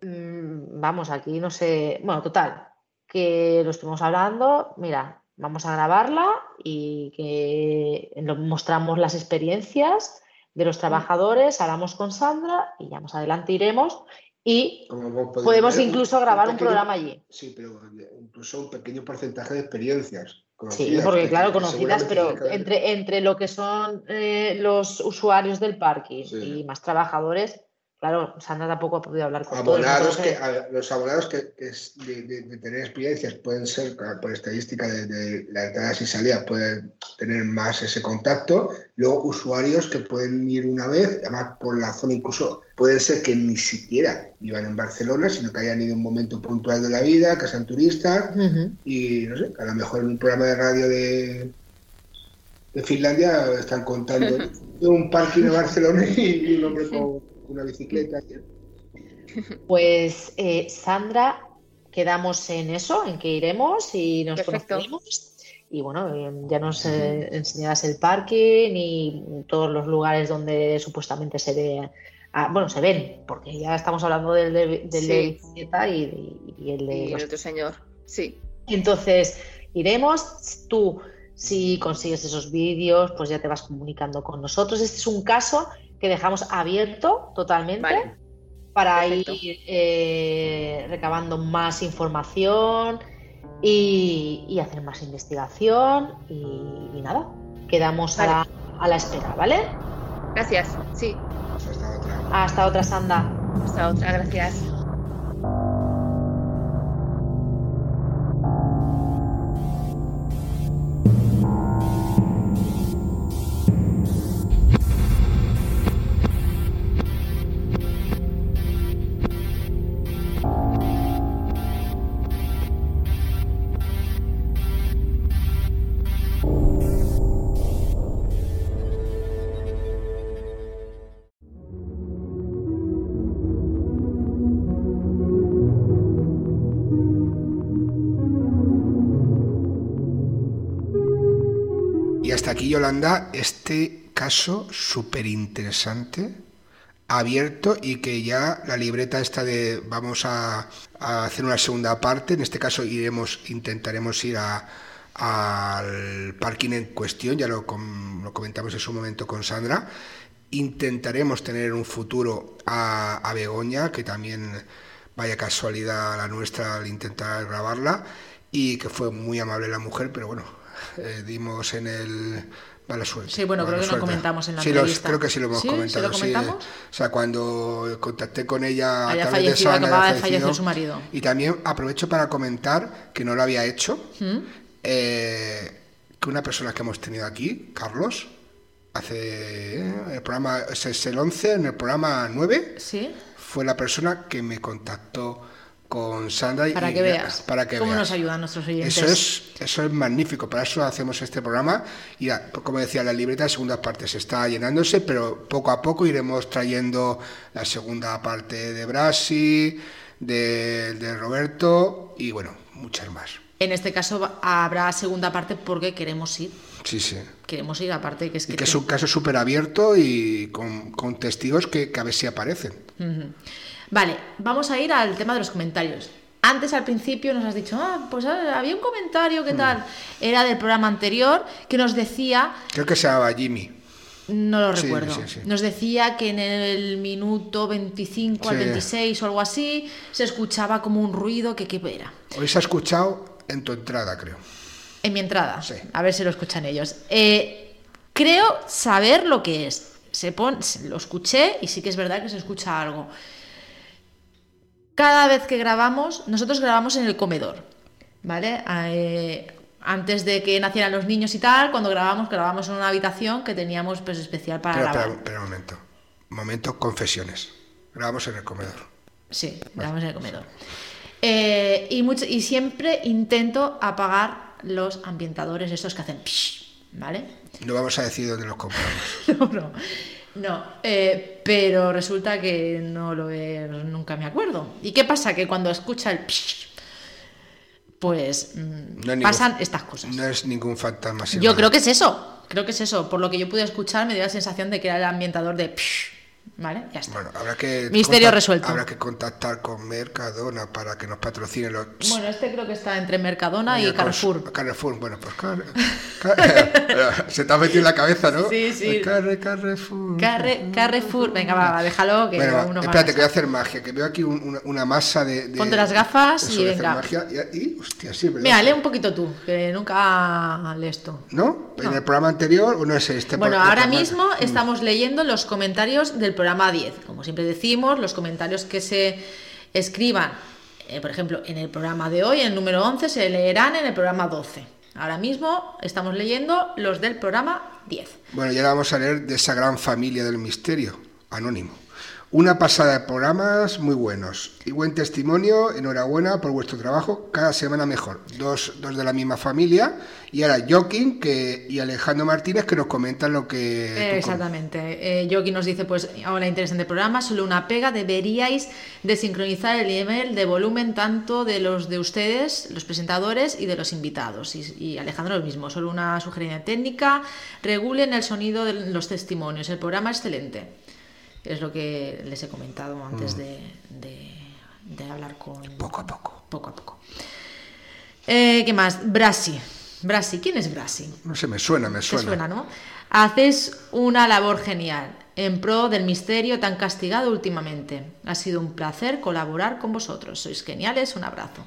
mm, vamos, aquí no sé, bueno, total, que lo estuvimos hablando, mira, vamos a grabarla y que mostramos las experiencias de los trabajadores, hablamos con Sandra y ya más adelante iremos y podemos incluso grabar un, programa allí. Sí, pero incluso un pequeño porcentaje de experiencias. Sí, porque claro, conocidas, pero entre, entre lo que son eh, los usuarios del parking y más trabajadores, Claro, Sandra tampoco ha podido hablar con abonados que, Los abonados que, de, tener experiencias pueden ser, por estadística de, las entradas y salidas, pueden tener más ese contacto. Luego, usuarios que pueden ir una vez, además por la zona, incluso pueden ser que ni siquiera vivan en Barcelona, sino que hayan ido en un momento puntual de la vida, que sean turistas. Y no sé, a lo mejor en un programa de radio de, de Finlandia están contando de un parking de Barcelona y un hombre con una bicicleta. Pues eh, Sandra, quedamos en eso, en que iremos y nos conoceremos. Y bueno, eh, ya nos eh, enseñarás el parque y todos los lugares donde supuestamente se ve. Ah, bueno, se ven, porque ya estamos hablando del de, del bicicleta y, el de. Y el otro señor, sí. Entonces, iremos. Tú, si consigues esos vídeos, pues ya te vas comunicando con nosotros. Este es un caso que dejamos abierto totalmente para ir eh, recabando más información y, hacer más investigación y, nada, quedamos a, la, a la espera, ¿vale? Gracias, sí. Hasta otra. Hasta otra, Sanda. Hasta otra, gracias. Yolanda, este caso súper interesante, abierto y que ya la libreta está de vamos a, hacer una segunda parte. En este caso iremos, intentaremos ir al parking en cuestión, ya lo, lo, comentamos en su momento con Sandra. Intentaremos tener un futuro a, a Begoña, que también vaya casualidad la nuestra al intentar grabarla y que fue muy amable la mujer, pero bueno, eh, dimos en el Mala suerte. Sí, bueno, creo que lo comentamos en la sí, creo que sí lo hemos comentado. ¿Sí lo o sea, cuando contacté con ella Haya fallecido, de acababa de fallecer su marido. Y también aprovecho para comentar que no lo había hecho, ¿Mm? eh, que una persona que hemos tenido aquí, Carlos, hace eh, el programa, es el 11, en el programa 9, ¿Sí? fue la persona que me contactó con Sandra para que veas para que cómo nos ayudan nuestros oyentes. Eso es eso es magnífico para eso hacemos este programa y como decía la libreta de segunda parte se está llenándose pero poco a poco iremos trayendo la segunda parte de Brasi de, de Roberto y bueno muchas más. En este caso habrá segunda parte porque queremos ir. Sí, sí. Queremos ir aparte que es que... Y que es un caso súper abierto y con, con, testigos que, que, a ver si aparecen. Vale, vamos a ir al tema de los comentarios. Antes al principio nos has dicho, ah, pues ah, había un comentario, ¿qué mm. tal? Era del programa anterior que nos decía... Creo que se llamaba Jimmy. No lo recuerdo. Nos decía que en el minuto 25 al 26 o algo así se escuchaba como un ruido que qué era. Hoy se ha escuchado en tu entrada, creo. En mi entrada. A ver si lo escuchan ellos. Eh, creo saber lo que es. Se lo escuché y sí que es verdad que se escucha algo cada vez que grabamos, nosotros grabamos en el comedor, ¿vale? Eh, antes de que nacieran los niños y tal, cuando grabamos, grabamos en una habitación que teníamos pues especial para pero, grabar. Pero, pero, un momento, momento, confesiones. Grabamos en el comedor. Sí, grabamos en el comedor. Eh, y, mucho, y siempre intento apagar los ambientadores, estos que hacen ¿vale? No vamos a decir dónde los compramos. no, no. No, eh, pero resulta que no lo he, nunca me acuerdo. ¿Y qué pasa? Que cuando escucha el pues mm, pasan estas cosas. No es ningún fantasma. Yo creo que es eso. Creo que es eso. Por lo que yo pude escuchar, me dio la sensación de que era el ambientador de ¿Vale? Ya está. Bueno, habrá que Misterio resuelto. Habrá que contactar con Mercadona para que nos patrocine los. Bueno, este creo que está entre Mercadona y, Carrefour. Carrefour, bueno, pues se te ha metido en la cabeza, ¿no? Sí, sí. Carre, Carrefour. Carre, Carrefour. Venga, va, déjalo. Que bueno, uno espérate, que voy a hacer magia, que veo aquí una, masa de, Ponte las gafas y venga. Magia, y, hostia, sí, ¿verdad? Mira, lee un poquito tú, que nunca lees tú. ¿No? ¿En el programa anterior o no es este? Bueno, ahora mismo mm. estamos leyendo los comentarios del programa programa 10. Como siempre decimos, los comentarios que se escriban, eh, por ejemplo, en el programa de hoy, el número 11, se leerán en el programa 12. Ahora mismo estamos leyendo los del programa 10. Bueno, ya vamos a leer de esa gran familia del misterio, anónimo. Una pasada de programas muy buenos y buen testimonio. Enhorabuena por vuestro trabajo. Cada semana mejor. Dos, dos de la misma familia. Y ahora Joaquín que, y Alejandro Martínez que nos comentan lo que... exactamente. Eh, Joaquín nos dice, pues, hola, interesante programa. Solo una pega. Deberíais de sincronizar el nivel de volumen tanto de los de ustedes, los presentadores, y de los invitados. Y, y Alejandro lo mismo. Solo una sugerencia técnica. Regulen el sonido de los testimonios. El programa excelente. Es lo que les he comentado antes mm. de, hablar con... Poco a poco. Poco a poco. Eh, ¿Qué más? Brasi. Brasi. ¿Quién es Brasi? No sé, me suena, me suena. suena, ¿no? Haces una labor genial en pro del misterio tan castigado últimamente. Ha sido un placer colaborar con vosotros. Sois geniales. Un abrazo.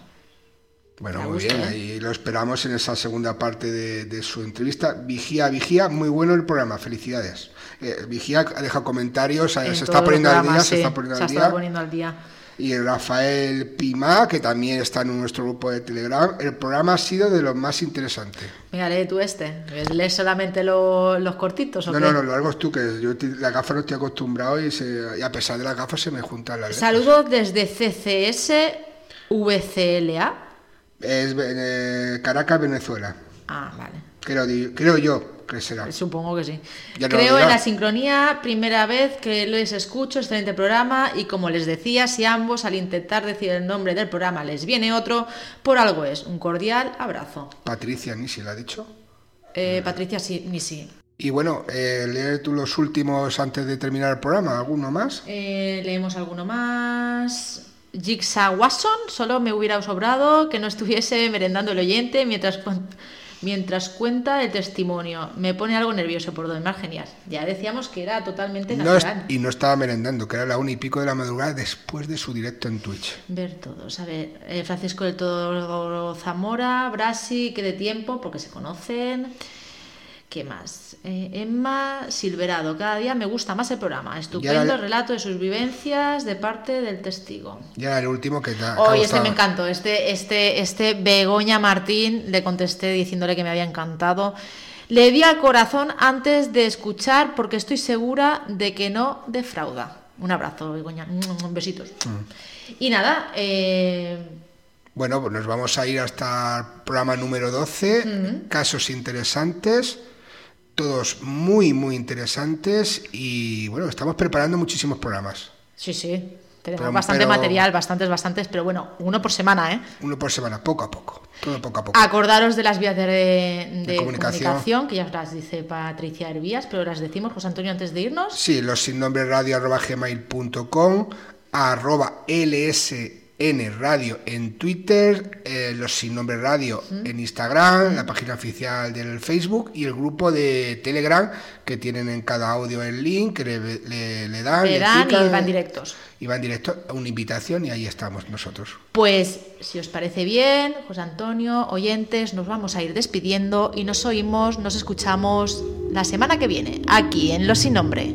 Bueno, muy bien, ¿eh? ahí lo esperamos en esa segunda parte de, su entrevista. Vigía, vigía, muy bueno el programa, felicidades. Eh, vigía ha dejado comentarios, se está poniendo al día, se está poniendo al día y Rafael Pima, que también está en nuestro grupo de Telegram. El programa ha sido de los más interesantes. Venga, lee tú este. ¿Lees solamente los cortitos o No, qué? no, no, lo hago tú, que yo la gafa no estoy acostumbrado y, a pesar de las gafas se me juntan las Saludos desde CCS VCLA. Es eh, Caracas, Venezuela. Ah, vale. Creo, creo yo. Supongo que sí. Creo en la sincronía, primera vez que les escucho, excelente programa y como les decía, si ambos al intentar decir el nombre del programa les viene otro, por algo es. Un cordial abrazo. Patricia Nisi, ¿lo ha dicho? Eh, Patricia Nisi. Y bueno, eh, leer tú los últimos antes de terminar el programa, ¿alguno más? Eh, leemos alguno más. Jigsaw Watson, solo me hubiera sobrado que no estuviese merendando el oyente mientras mientras cuenta el testimonio. Me pone algo nervioso por lo más genial. Ya decíamos que era totalmente natural. y no estaba merendando, que era la una y pico de la madrugada después de su directo en Twitch. Ver todos. A ver, eh, Francisco del Todo Zamora, Brasi, que de tiempo, porque se conocen. ¿Qué más? Eh, Emma Silverado, cada día me gusta más el programa. Estupendo el relato de sus vivencias de parte del testigo. Ya el último que da. Hoy este me encantó. Este, este, este Begoña Martín le contesté diciéndole que me había encantado. Le di al corazón antes de escuchar porque estoy segura de que no defrauda. Un abrazo, Begoña. Besitos. Mm. Y nada, eh, Bueno, pues nos vamos a ir hasta el programa número 12, mm. casos interesantes todos muy, muy interesantes y bueno, estamos preparando muchísimos programas. Sí, sí. Tenemos bastante material, bastantes, bastantes, pero bueno, uno por semana, ¿eh? Uno por semana, poco a poco, todo poco a poco. Acordaros de las vías de, comunicación. que ya las dice Patricia Hervías, pero las decimos, José Antonio, antes de irnos. Sí, los sin nombre radio arroba gmail.com, arroba ls N Radio en Twitter, eh, los sin nombre radio en Instagram, la página oficial del Facebook y el grupo de Telegram que tienen en cada audio el link, que le, le, dan, le, dan y van directos. Y van directo a una invitación y ahí estamos nosotros. Pues si os parece bien, José Antonio, oyentes, nos vamos a ir despidiendo y nos oímos, nos escuchamos la semana que viene, aquí en Los Sin Nombre.